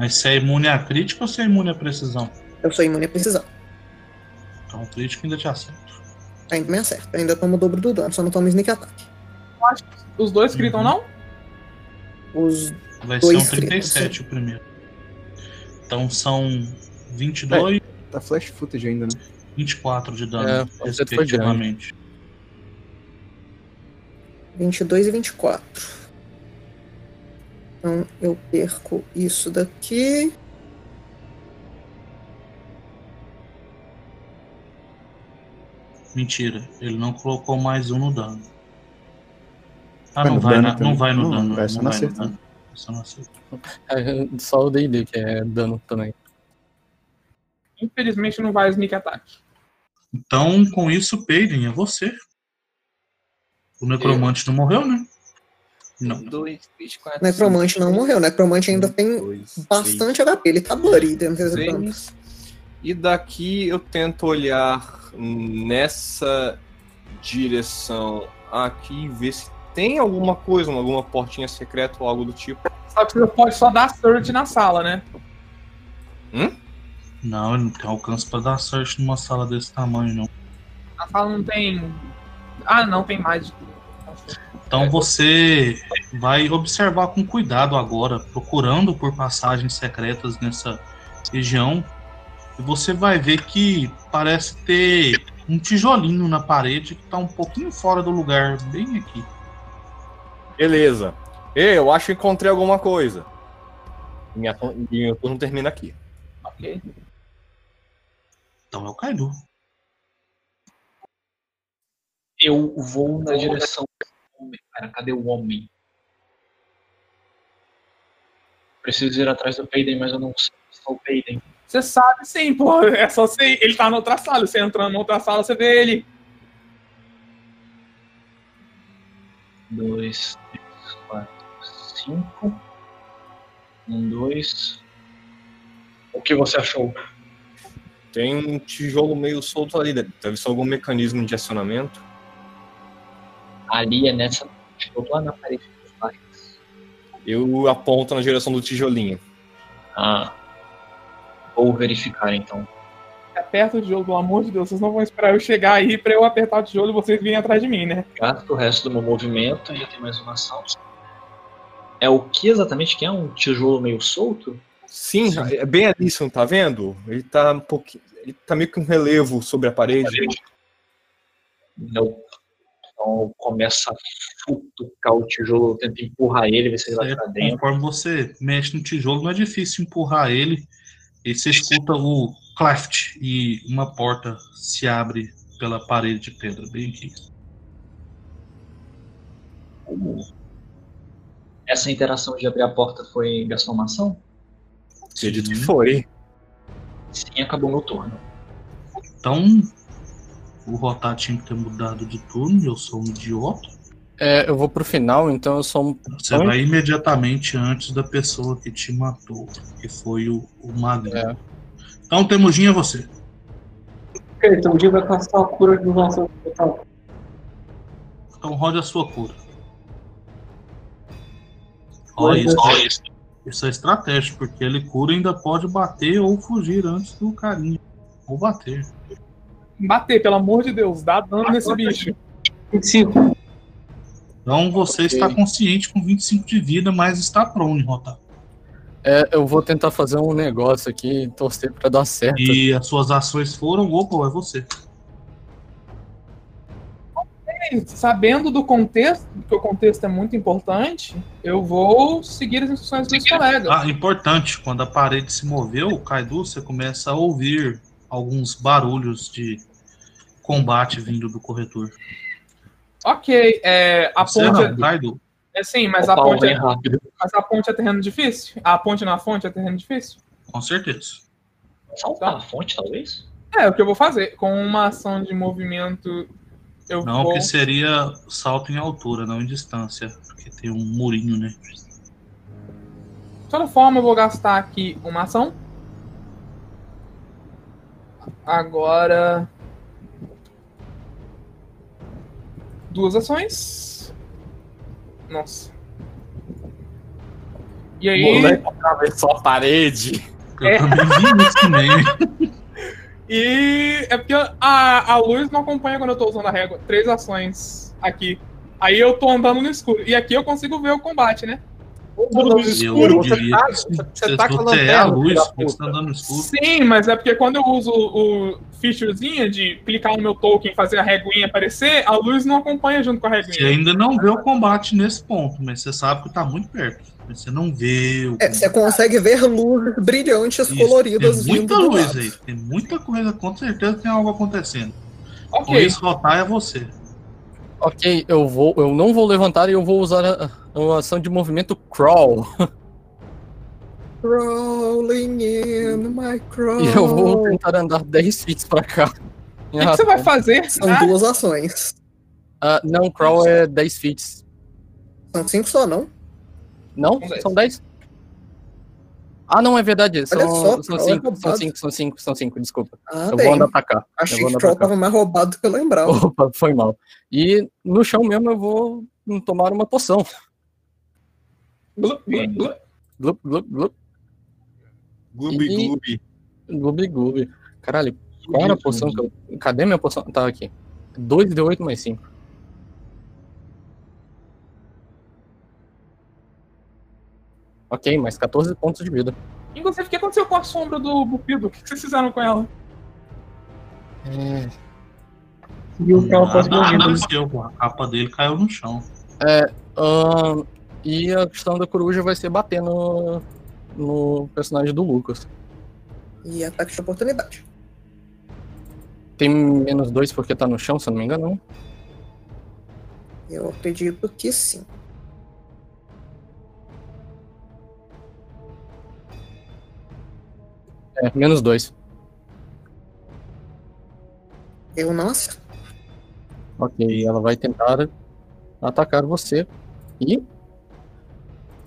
Mas você é imune à crítica ou você é imune à precisão? Eu sou imune a precisão. Então o crítico ainda te acerta. Ainda me acerta. Ainda tomo o dobro do dano, só não tomo sneak attack. Eu acho que os dois gritam, Uhum. não? Os Vai ser Dois um 37 o primeiro. Então são 22 Tá flash footage ainda, né? 24 de dano, É, respectivamente. 22 e 24. Então eu perco isso daqui. Mentira, ele não colocou mais um no dano. Ah, Vai não vai, dano na- não vai no Não, dano. não vai no acertando. dano. Só no acerto. é só o D&D que é dano também. Infelizmente não vai sneak attack. Então, com isso, Peiden, é você. O necromante não morreu, né? Não. 2, 24. Necromante não morreu. Necromante ainda tem dois, bastante HP. Ele tá Três. campo. E daqui eu tento olhar nessa direção aqui e ver se tem alguma coisa, alguma portinha secreta ou algo do tipo. Só que você pode só dar search na sala, né? Não, ele não tem alcance pra dar search numa sala desse tamanho, não. A sala não tem. Ah, não, tem mais. Então você vai observar com cuidado agora, procurando por passagens secretas nessa região. E você vai ver que parece ter um tijolinho na parede que tá um pouquinho fora do lugar, bem aqui. Beleza. Ei, eu acho que encontrei alguma coisa. Minha, meu turno termina aqui. Ok. Então é o Kaido. Eu vou na direção. Cara, cadê o homem? Preciso ir atrás do Peiden, mas eu não sei onde está o Peiden. Você sabe sim, pô. É só você. Ele tá na outra sala. Você entrando na outra sala, você vê ele. Dois, três, quatro, cinco. Um, dois. O que você achou? Tem um tijolo meio solto ali. Deve ser algum mecanismo de acionamento. Ali é nessa. Estou lá na parede dos. Eu aponto na direção do tijolinho. Ah. Vou verificar então. Aperta o tijolo, pelo amor de Deus. Vocês não vão esperar eu chegar aí pra eu apertar o tijolo e vocês virem atrás de mim, né? Gasto o resto do meu movimento e eu tenho mais uma ação. É o que exatamente que é? Um tijolo meio solto? Sim, é bem ali, você não tá vendo? Ele tá um pouquinho. Ele tá meio que um relevo sobre a parede. Não. Então eu começo a futucar o tijolo, eu tento empurrar ele, ver se ele vai É, pra dentro. conforme você mexe no tijolo, não é difícil empurrar ele. E você escuta o cleft e uma porta se abre pela parede de pedra, bem aqui. Essa interação de abrir a porta foi gastou uma ação? Acredito que foi. Sim, acabou meu turno. Então, o Rotar tinha que ter mudado de turno, eu sou um idiota. É, eu vou pro final, então eu sou um. Você vai imediatamente antes da pessoa que te matou, que foi o, o Magno. É. Então, Temujin é você. Ok, então o dia vai castar a cura de nosso total. Então, rode a sua cura. Olha isso, olha isso. Isso é estratégico, porque ele cura e ainda pode bater ou fugir antes do carinha. Ou bater. Bater, pelo amor de Deus. Dá dano nesse bicho. 25. Então você Ok. está consciente com 25 de vida, mas está prone, Rotar. É, eu vou tentar fazer um negócio aqui torcer pra dar certo. E as suas ações foram, opa, é você. Sabendo do contexto, que o contexto é muito importante, eu vou seguir as instruções dos meus colegas. Ah, importante, quando a parede se moveu, Kaido, você começa a ouvir alguns barulhos de combate vindo do corretor. Ok, é, a Você ponte. não, Kaido? É sim, mas O a ponte. É, rápido. mas a ponte é terreno difícil? A ponte na fonte é terreno difícil? Com certeza. Saltar a fonte, talvez? É, o que eu vou fazer. Com uma ação de movimento, eu Não, vou. que seria salto em altura, não em distância. Porque tem um murinho, né? De toda forma, eu vou gastar aqui uma ação. Agora. Duas ações. Nossa. E aí. Moleque atravessou a parede. Eu É. também vi isso também. E é porque a, a luz não acompanha quando eu tô usando a régua. Três ações aqui. Aí eu tô andando no escuro. E aqui eu consigo ver o combate, né? Luz escura, você diria tá, você, você tá com a você é lanterna. a luz, você tá andando escuro? Sim, mas é porque quando eu uso o featurezinha de clicar no meu token e fazer a reguinha aparecer, a luz não acompanha junto com a Você reguinha. ainda não vê o combate nesse ponto, mas você sabe que tá muito perto. Mas você não vê o É, você consegue ver luzes brilhantes Isso, coloridas Tem vindo muita do luz lado. aí. Tem muita coisa, com certeza tem algo acontecendo. Com Ok. isso, rotar é você. Ok, eu vou, eu não vou levantar e eu vou usar a, a ação de movimento crawl. Crawling in my crawl. E eu vou tentar andar 10 feet pra cá. O que, que você vai fazer? São Ah, duas ações. Ah, não, crawl é 10 feet. São cinco só, não? Não? São dez. São 10? Ah, não, é verdade. São só, 5, crawl são é 5, são roubado. 5, são 5, são 5, desculpa. Ah, eu bem. vou andar pra cá. Achei que andar Troll tava mais roubado do que eu lembrava. Opa, foi mal. E no chão mesmo eu vou tomar uma poção. Glup, glup, glup, glooby. gloob, gloob. Caralho, qual era a poção que eu... Cadê minha poção? Tá aqui. 2 de 8 mais 5. Ok, mais 14 pontos de vida. Inclusive, o que aconteceu com a sombra do Bupido? O que vocês fizeram com ela? É, E o Cal pode morrer. A capa dele caiu no chão. ahn, e a questão da coruja vai ser bater no, no personagem do Lucas. E ataque de oportunidade. Tem menos 2 porque tá no chão, se eu não me engano. né? Eu acredito que sim. É, menos 2. Eu não acerto. Ok, ela vai tentar atacar você. E.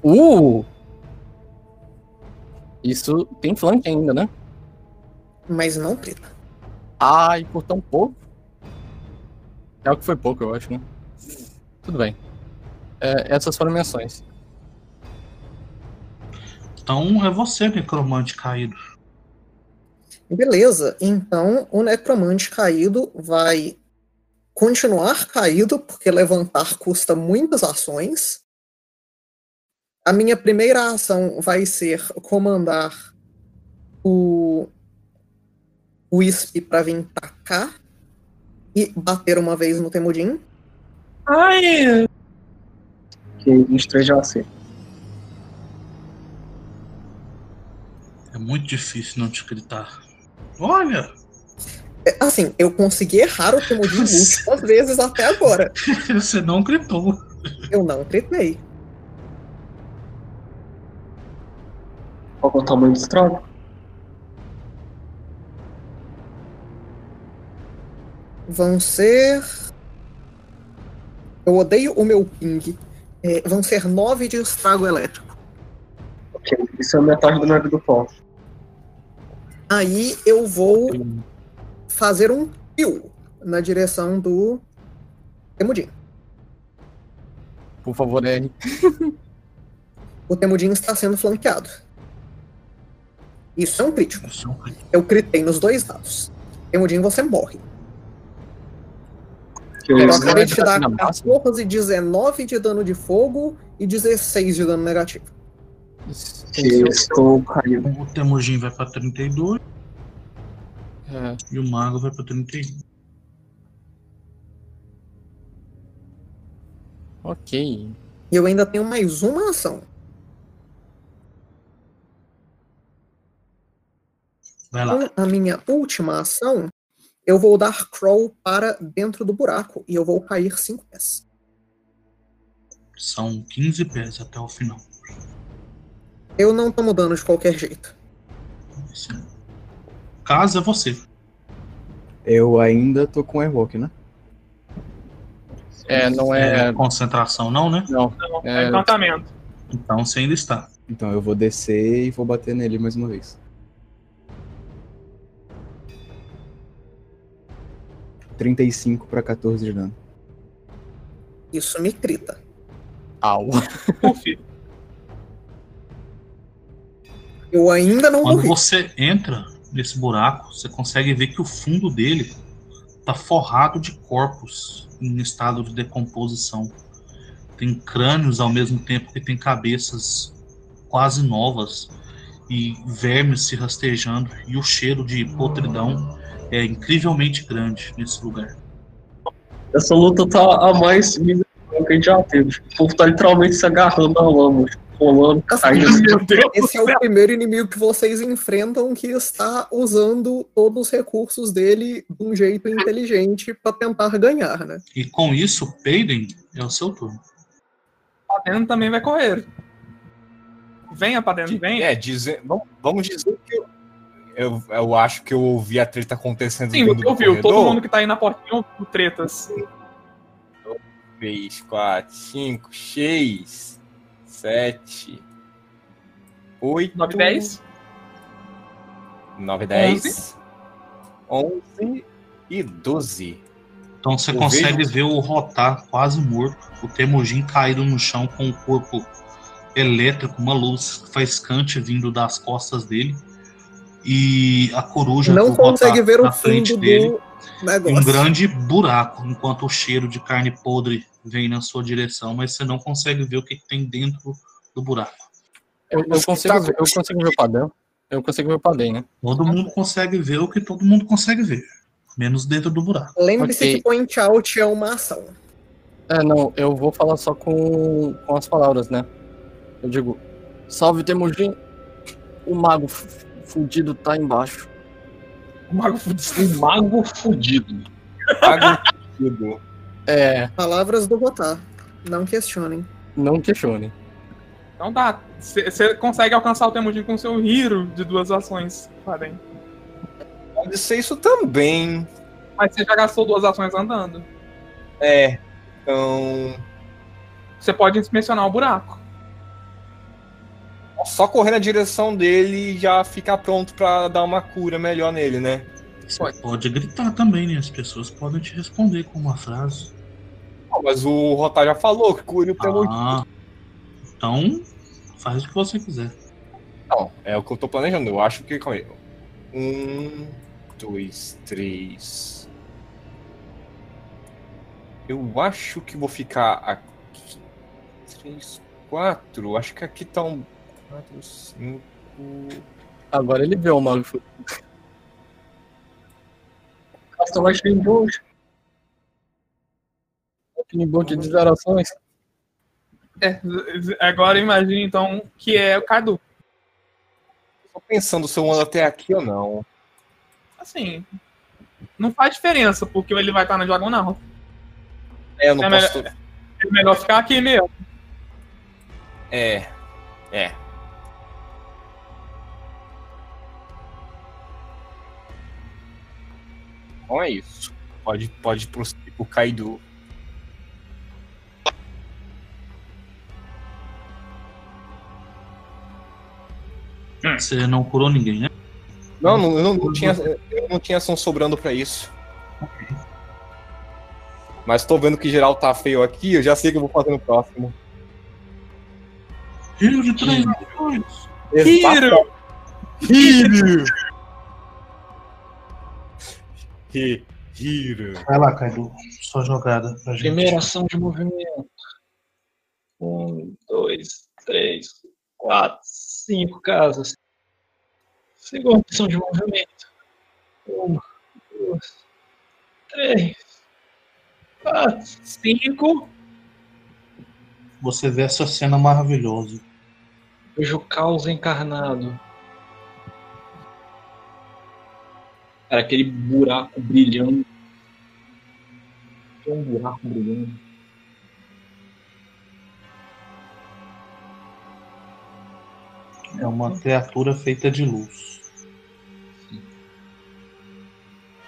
Uh! Isso tem flank ainda, né? Mas não crita. Ai, por tão pouco. É o que foi pouco, eu acho, né? Tudo bem. É, essas foram minhas ações. Então é você, necromante caído. Beleza, então o necromante caído vai continuar caído, porque levantar custa muitas ações. A minha primeira ação vai ser comandar o Wisp para vir pra cá e bater uma vez no Temudin. Ai! Que 23 já. É muito difícil não te gritar. Olha! É, Assim, eu consegui errar o Temudin múltiplas vezes até agora. Você não gritou. Eu não tretei. Qual é o tamanho do estrago? Vão ser. Eu odeio o meu ping. É, vão ser nove de estrago elétrico. Ok, isso é metade do nave do pau. Aí eu vou fazer um kill na direção do Temudin. Por favor, R. O Temudin está sendo flanqueado. Isso é um crítico. Isso é um crítico. Eu critei nos dois dados. Temudin, você morre. Eu acabei de te dar na máxima? 14, 19 de dano de fogo e 16 de dano negativo. Eu estou caído. O Temujin vai pra 32 É, e o Mago vai pra 31. ok. E eu ainda tenho mais uma ação. Vai lá. Então, a minha última ação, Eu vou dar crawl para dentro do buraco e eu vou cair 5 pés. São 15 pés até o final. Eu não tomo dano de qualquer jeito. Caso é você. Eu ainda tô com Airwalk, né? É, não É é. concentração, não, né? Não. Não, É. é encantamento. Então você ainda está. Então eu vou descer e vou bater nele mais uma vez. Trinta e cinco pra 14 de dano. Isso me crita. Au. Puf. Eu ainda não Quando morri. você entra nesse buraco, você consegue ver que o fundo dele tá forrado de corpos em estado de decomposição. Tem crânios ao mesmo tempo que tem cabeças quase novas e vermes se rastejando e o cheiro de podridão é incrivelmente grande nesse lugar. Essa luta tá a mais miserável que a gente já teve. O povo tá literalmente se agarrando na lama, rolando, Esse é o primeiro inimigo que vocês enfrentam que está usando todos os recursos dele de um jeito inteligente para tentar ganhar, né? E com isso, Peiden é o seu turno. Padeno também vai correr. Venha, Padeno, venha. É, dizer, vamos, vamos dizer que eu, eu, eu acho que eu ouvi a treta acontecendo Sim, você ouviu. Todo mundo que tá aí na portinha ouviu tretas. 3, 4, 5, 6, 7, 8, 9, 10. 9, 10, 11 e 12. Então você Eu consegue vejo- ver o Rotar quase morto, o Temujin caído no chão com o corpo elétrico, uma luz faiscante vindo das costas dele. E a coruja Não consegue ver o na frente fundo dele. do negócio. um grande buraco, enquanto o cheiro de carne podre vem na sua direção, mas você não consegue ver o que que tem dentro do buraco. Eu, eu consigo ver, eu consigo ver o padrão. Eu consigo ver o padrão, né? Todo mundo consegue ver o que todo mundo consegue ver, menos dentro do buraco. Lembre-se Ok. que point out é uma ação. É, não, eu vou falar só com, com as palavras, né? Eu digo, salve Temujin, o mago fudido tá embaixo. O mago fudido. Um mago fudido. Agudo. É, Palavras do Botar. Não questionem. não questione. Então dá. Você consegue alcançar o Temujin com seu Hiro de duas ações, Padeno. Pode ser isso também. Mas você já gastou duas ações andando. É. Então. Você pode inspecionar o buraco. Só correr na direção dele e já ficar pronto pra dar uma cura melhor nele, né? Você pode gritar também, né? As pessoas podem te responder com uma frase. Mas o Rotar já falou que o Temujin. Ah, então faz o que você quiser. Não, é o que eu tô planejando. Eu acho que. Calma aí. Um, dois, três. Eu acho que vou ficar aqui. Três, quatro. Acho que aqui tá um. Quatro, cinco. Agora ele vê o mago fudido. Casta Lightning Bolt. Aquele bote de zerações. É, agora imagine então que é o Cadu. Tô pensando se eu ando até aqui ou não. Assim, não faz diferença, porque ele vai estar na diagonal. É, eu não É posso. É melhor ficar aqui mesmo. É. É. Então é isso. Pode, pode prosseguir pro Kaido. Você não curou ninguém, né? Não, não, eu não, não tinha, eu não tinha ação sobrando pra isso. Mas tô vendo que geral tá feio aqui, eu já sei o que eu vou fazer no próximo. Rio de três milhões. Hiro! Hiro! Hi- Hiro. Vai lá, Kaido. Sua jogada pra gente. Primeira ação de movimento. Um, dois, três, quatro, cinco casas. Segunda ação de movimento. Uma, duas, três, quatro. Cinco. Você vê essa cena maravilhosa. Vejo o caos encarnado. Cara, aquele buraco brilhando. Tem um buraco brilhando. É uma criatura feita de luz.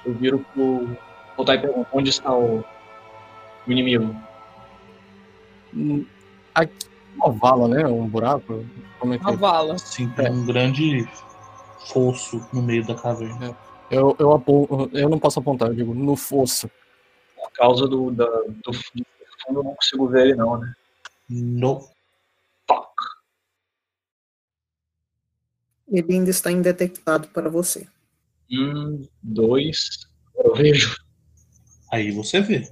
Eu viro pro. Voltar e pergunto: onde está o, o inimigo? Hum, Aqui, uma vala, né? Um buraco. Como é que Uma é? vala. Sim, tem um grande fosso no meio da caverna. Eu, eu, apo- eu não posso apontar, eu digo no fosso. Por causa do, da, do fundo, eu não consigo ver ele, não, né? No. Ele ainda está indetectado para você. Um, dois. Eu vejo. Aí você vê.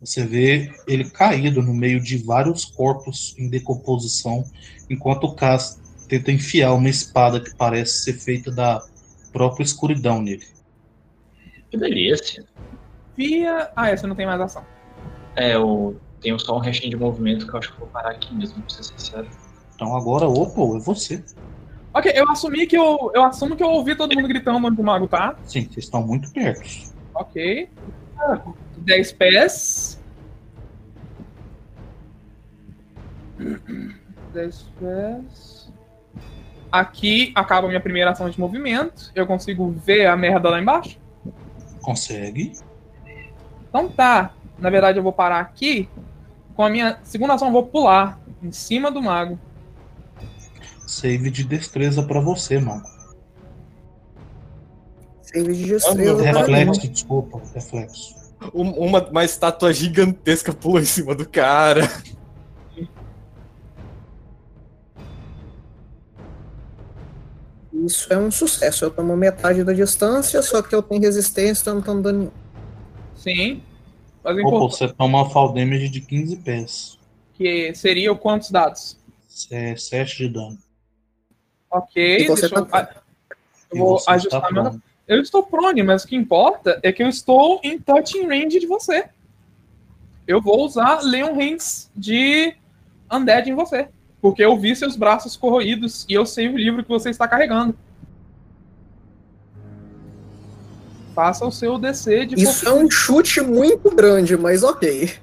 Você vê ele caído no meio de vários corpos em decomposição, enquanto o Cass tenta enfiar uma espada que parece ser feita da própria escuridão nele. Que delícia. Via. Ah, essa não tem mais ação. É, eu tenho só um restinho de movimento que eu acho que eu vou parar aqui mesmo, pra ser sincero. Então agora, opa, é você. Ok, eu assumi que eu. Eu assumo que eu ouvi todo mundo gritando o mago tá. Sim, vocês estão muito perto. Ok. 10 pés. 10 pés. Aqui acaba a minha primeira ação de movimento. Eu consigo ver a merda lá embaixo? Consegue. Então tá. Na verdade, eu vou parar aqui. Com a minha segunda ação, eu vou pular em cima do mago. Save de destreza pra você, mago. Save de destreza mim. Reflexo, desculpa, reflexo. Um- Uma, uma estátua gigantesca pula em cima do cara. Isso é um sucesso. Eu tomo metade da distância, só que eu tenho resistência, então não tô dando nenhum. Sim. Mas Opa, você toma uma fall damage de 15 pés. que seria o quantos dados? É 7 de dano. Ok, E você deixa eu, tá- eu E vou você ajustar está meu. Eu estou prone, mas o que importa é que eu estou em touching range de você. Eu vou usar Leon Hands de Undead em você. Porque eu vi seus braços corroídos e eu sei o livro que você está carregando. Faça o seu DC de Isso é um chute muito grande, mas ok.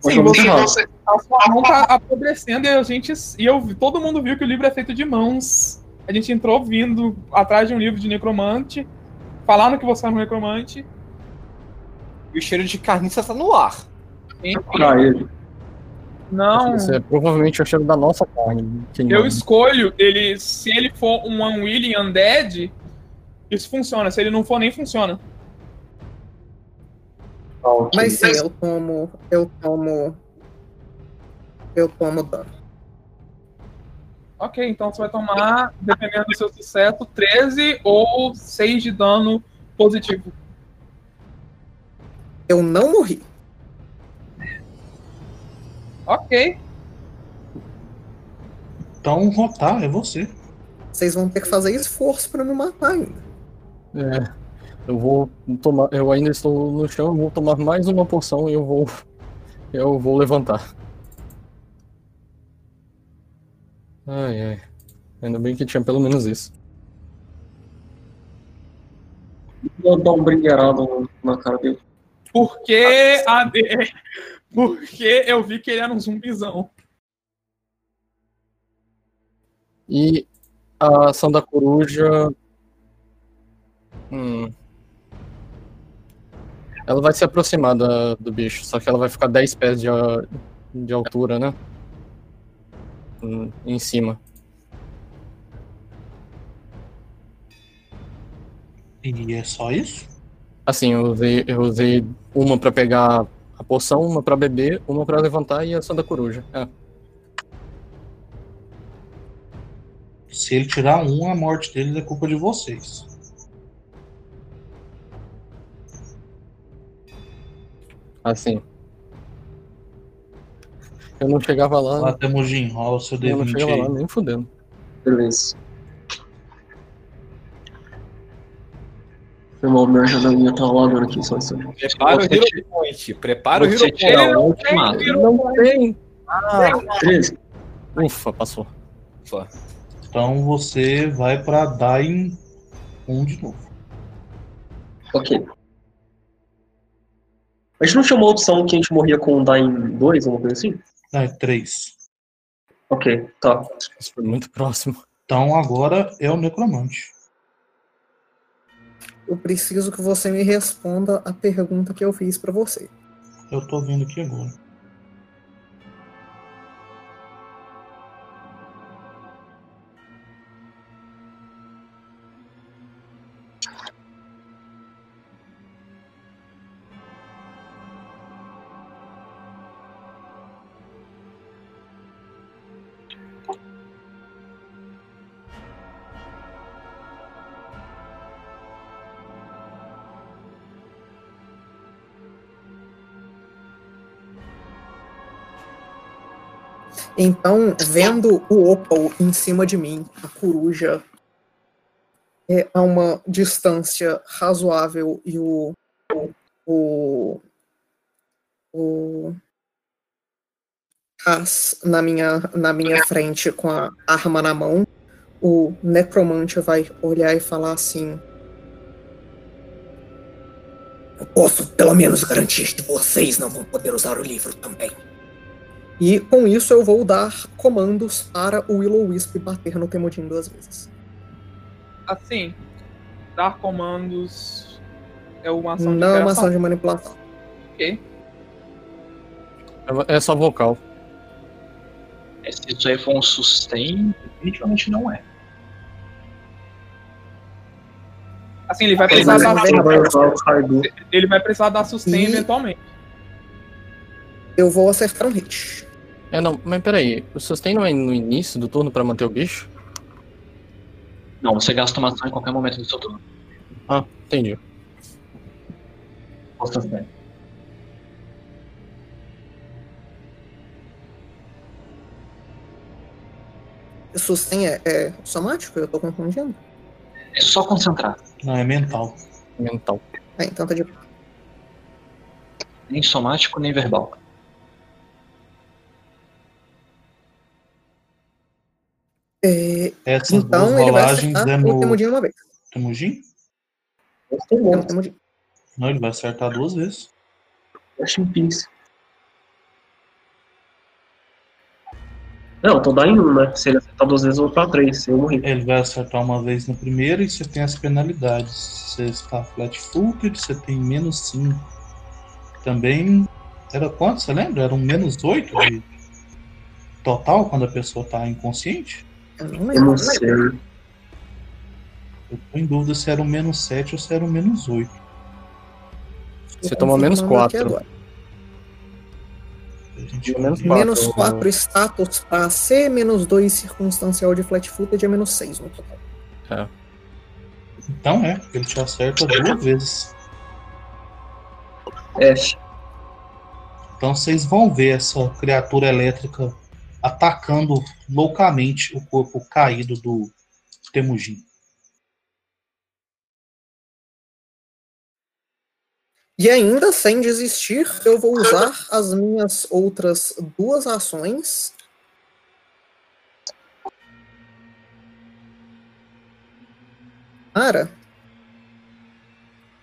Sim, você, a sua mão tá apodrecendo e a gente. E eu, todo mundo viu que o livro é feito de mãos. A gente entrou vindo atrás de um livro de necromante, falaram que você era um necromante. E o cheiro de carniça tá no ar. Ele. Não, Isso é provavelmente o cheiro da nossa carne. eu escolho ele. Se ele for um Unwilling Undead, isso funciona. Se ele não for, nem funciona. Tá, ok. Mas sim, eu tomo. Eu tomo. Eu tomo dano. Ok, então você vai tomar, dependendo do seu sucesso, 13 ou 6 de dano positivo. Eu não morri. Ok. Então, rotar é você. Vocês vão ter que fazer esforço pra me matar ainda. É, eu vou tomar. Eu ainda estou no chão, eu vou tomar mais uma poção e eu vou. Eu vou levantar. Ai, ai. Ainda bem que tinha pelo menos isso. Vou dar um brinquedo na cara dele. Porque a Porque eu vi que ele era um zumbizão. E a ação da coruja. Hum. Ela vai se aproximar da- do bicho, só que ela vai ficar 10 pés de, de altura, né? Hum, Em cima. E é só isso? Assim, eu usei, eu usei uma pra pegar a poção, uma pra beber, uma pra levantar e a ação da coruja. É. Se ele tirar um, a morte dele é culpa de vocês. Assim. Eu não chegava lá. Lá temos Jim, o seu eu não D20 chegava lá nem fudendo. Beleza. Foi mal, minha janelinha tá rolando aqui, só isso. Prepara o Hero Point. Prepara o Hero Point. o ultimato. Não tem! Três. Ufa, passou. Então você vai pra Dying 1 de novo. Ok. A gente não tinha uma opção que a gente morria com um Dying 2, alguma coisa assim? É, três. Ok, tá. Isso foi muito próximo. Então agora é o necromante. Eu preciso que você me responda a pergunta que eu fiz pra você. Eu tô vendo aqui agora. Então, vendo o Opal em cima de mim, a coruja é a uma distância razoável e o o o As na minha na minha frente com a arma na mão, o necromante vai olhar e falar assim: Eu posso pelo menos garantir que vocês não vão poder usar o livro também. E com isso eu vou dar comandos para o Willow Wisp bater no Temudin duas vezes. Assim, dar comandos é uma ação de Não é uma ação de manipulação. Ok. É só vocal. É, Se isso aí for um sustain, definitivamente não é. Assim, ele vai Ele precisar vai- dar, ele vai precisar dar sustain E- eventualmente. Eu vou acertar um hit. É, não, mas peraí. O sustain não é no início do turno pra manter o bicho? Não, você gasta uma ação em qualquer momento do seu turno. Ah, entendi. Posso sustain. Sustain é, é somático? Eu tô confundindo? É só concentrar. Não, é mental. Mental. É, então tá de. Nem somático, nem verbal. É, Essas então duas ele vai acertar é o no Temudin uma vez. Temujin? É no Temudin. Não, ele vai acertar duas vezes. In peace. Não, tô dando um, né? Se ele acertar duas vezes, eu vou pra três. Eu morri. Ele vai acertar uma vez no primeiro e você tem as penalidades. Você está flat-footed, você tem menos 5. Também. Era quanto? Você lembra? Era um menos 8 de total quando a pessoa tá inconsciente? Eu não Eu lembro. não sei. Eu tô em dúvida se era um menos 7 ou se era um menos 8. Você toma menos confirmando aqui 4. agora. A gente Menos vai ver. quatro. Menos 4 status pra C, menos 2 circunstancial de flat footed é menos 6 no total. Então é, ele te acerta duas vezes. F. Então vocês vão ver essa criatura elétrica atacando loucamente o corpo caído do Temujin. E ainda sem desistir, eu vou usar as minhas outras duas ações. Para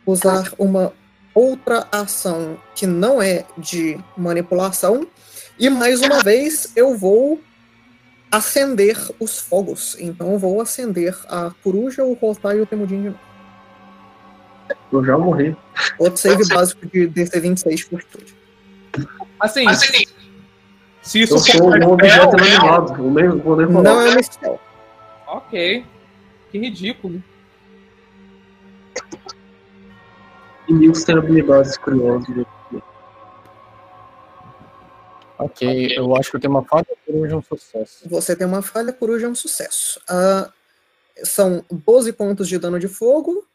usar uma outra ação que não é de manipulação. E mais uma vez eu vou acender os fogos. Então eu vou acender a coruja, o Rotar e o Temudin de novo. Eu já morri. Outro save básico de DC26 de fortitude. Assim, se isso Eu sou for um objeto inanimado. Eu nem vou nem falar. Não é spell. Ok. Que ridículo. Inimigos têm habilidades curiosas. Ok, eu acho que eu tenho uma falha por hoje um sucesso. Você tem uma falha, coruja é um sucesso. Ah, são 12 pontos de dano de fogo,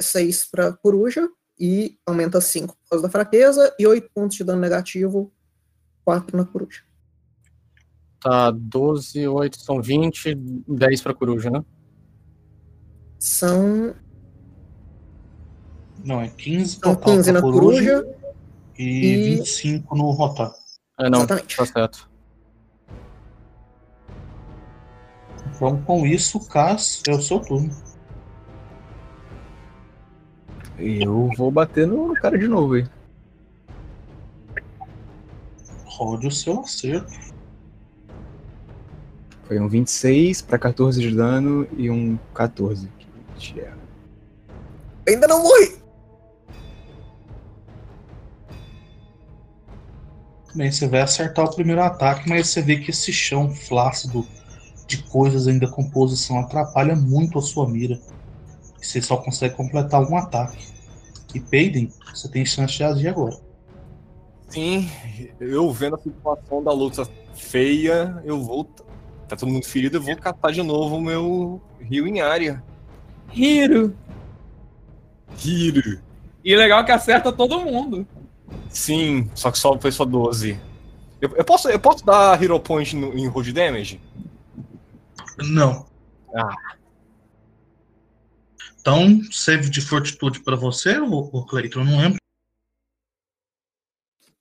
6 para coruja, e aumenta 5 por causa da fraqueza, e 8 pontos de dano negativo, 4 na coruja. Tá, 12, 8 são 20, 10 pra coruja, né? São, Não, é 15 são total 15 pra na coruja, e, e- 25 no Rotar. É, não, Exatamente. tá certo. Então com isso, Cas, é o seu turno. Eu vou bater no cara de novo aí. Rode o seu acerto. Foi um 26 pra 14 de dano e um 14. Que. Ainda não morri! Bem, você vai acertar o primeiro ataque, mas você vê que esse chão flácido de coisas ainda com posição atrapalha muito a sua mira. E você só consegue completar um ataque. E Peiden, você tem chance de agir agora. Sim, eu vendo a situação da luta feia, eu vou. Tá todo mundo ferido, eu vou catar de novo o meu rio em área. Hiro. Hiro. E legal que acerta todo mundo. Sim, só que só foi só 12. Eu, eu posso, eu posso dar Hero Point no, em Roll Damage? Não. Ah. Então, save de fortitude pra você, ô Cleiton? Eu não lembro.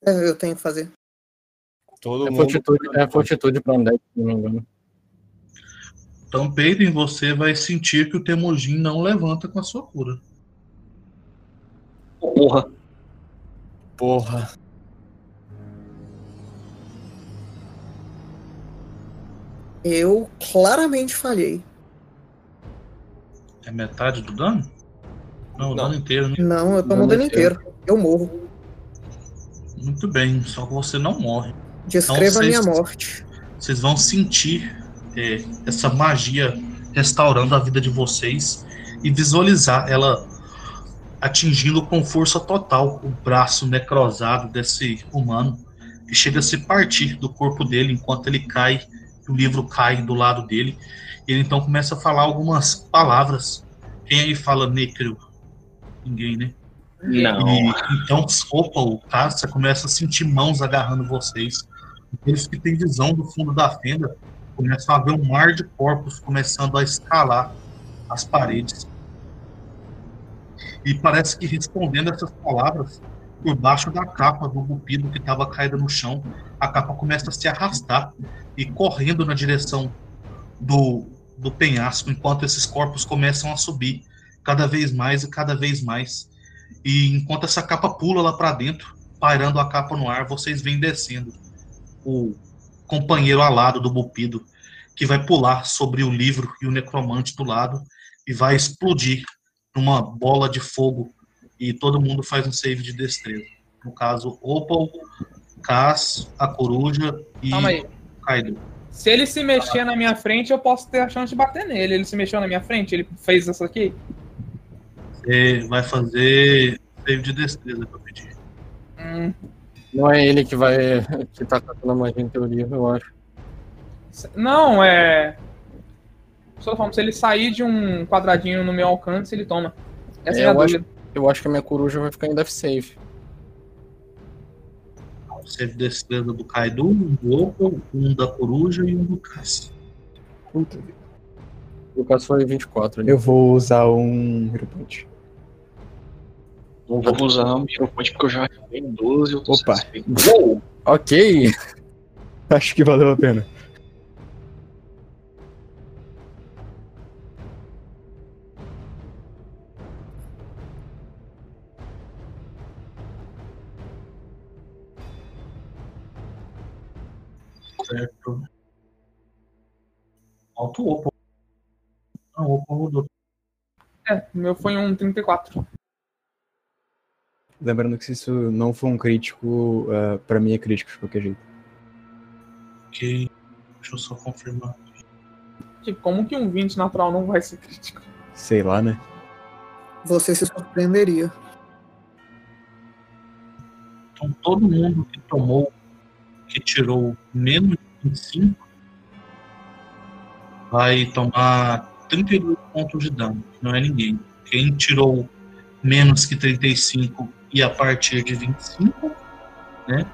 É, eu tenho que fazer. Todo É mundo. fortitude, é fortitude pra Undead, se não me engano. Então, Peiden, você vai sentir que o Temujin não levanta com a sua cura. Porra. Porra. Eu claramente falhei. É metade do dano? Não, o Não. dano inteiro, né? Não, eu tomo o dano não inteiro. Eu morro. Muito bem, só que você não morre. Descreva a Não, minha morte. Vocês vão sentir é, essa magia restaurando a vida de vocês e visualizar ela atingindo com força total o braço necrosado desse humano que chega a se partir do corpo dele enquanto ele cai, o livro cai do lado dele. Ele então começa a falar algumas palavras. Quem aí fala necro? Ninguém, né? Não. E, então, opa, o cara, você começa a sentir mãos agarrando vocês. Aqueles que têm visão do fundo da fenda começam a ver um mar de corpos começando a escalar as paredes. E parece que respondendo essas palavras, por baixo da capa do Gupido que estava caída no chão, a capa começa a se arrastar e correndo na direção do, do penhasco, enquanto esses corpos começam a subir cada vez mais e cada vez mais. E enquanto essa capa pula lá para dentro, pairando a capa no ar, vocês vêm descendo o companheiro alado do Bupido, que vai pular sobre o livro e o necromante do lado e vai explodir numa bola de fogo. E todo mundo faz um save de destreza. No caso, Opal, Cass, a coruja e. Kaido. Se ele se mexer na minha frente, eu posso ter a chance de bater nele. Ele se mexeu na minha frente? Ele fez isso aqui? Você vai fazer save de destreza que eu pedi. Hum, Não é ele que vai. que tá catando a magia em teoria, eu acho. não, é. Só falando, se ele sair de um quadradinho no meu alcance, ele toma. Essa é, É, a eu acho- dúvida. Eu acho que a minha coruja vai ficar em death save. Save de destreza do Kaido, um do Opal, um da coruja e um do Cass. Puta vida. No caso foi 24 ali. Eu vou usar um Hero Point. Não vou usar o microfone porque eu já arrumei 12 eu tô Opa. Ok! Acho que valeu a pena. Certo. Falta o Opal. Não, o Opal rodou. É, o meu foi um 34. Lembrando que se isso não for um crítico, ah, pra mim é crítico de qualquer jeito. Ok. Deixa eu só confirmar. Tipo, como que um 20 natural não vai ser crítico? Sei lá, né? Você se surpreenderia. Então todo mundo que tomou, que tirou menos de 25, vai tomar 32 pontos de dano. Não é ninguém. Quem tirou menos que 35 e a partir de 25, né?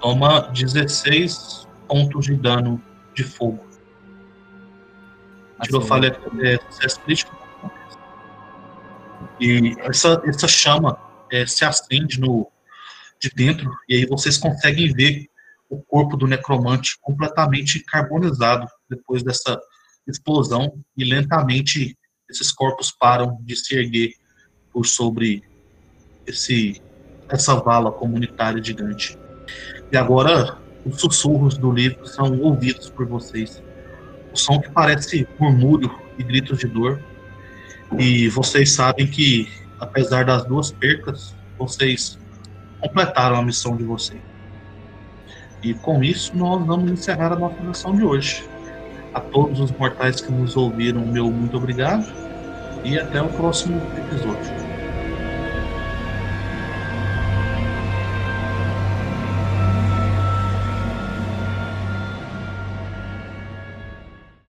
Toma 16 pontos de dano de fogo. Tirou Assim, falha é, sucesso crítico. E essa, essa chama é, se acende no, de dentro, e aí vocês conseguem ver o corpo do necromante completamente carbonizado depois dessa explosão, e lentamente esses corpos param de se erguer por sobre esse essa vala comunitária gigante. E agora os sussurros do livro são ouvidos por vocês. O som que parece murmúrio e gritos de dor. E vocês sabem que, apesar das duas percas, vocês completaram a missão de vocês. E com isso, nós vamos encerrar a nossa missão de hoje. A todos os mortais que nos ouviram, meu muito obrigado. E até o próximo episódio.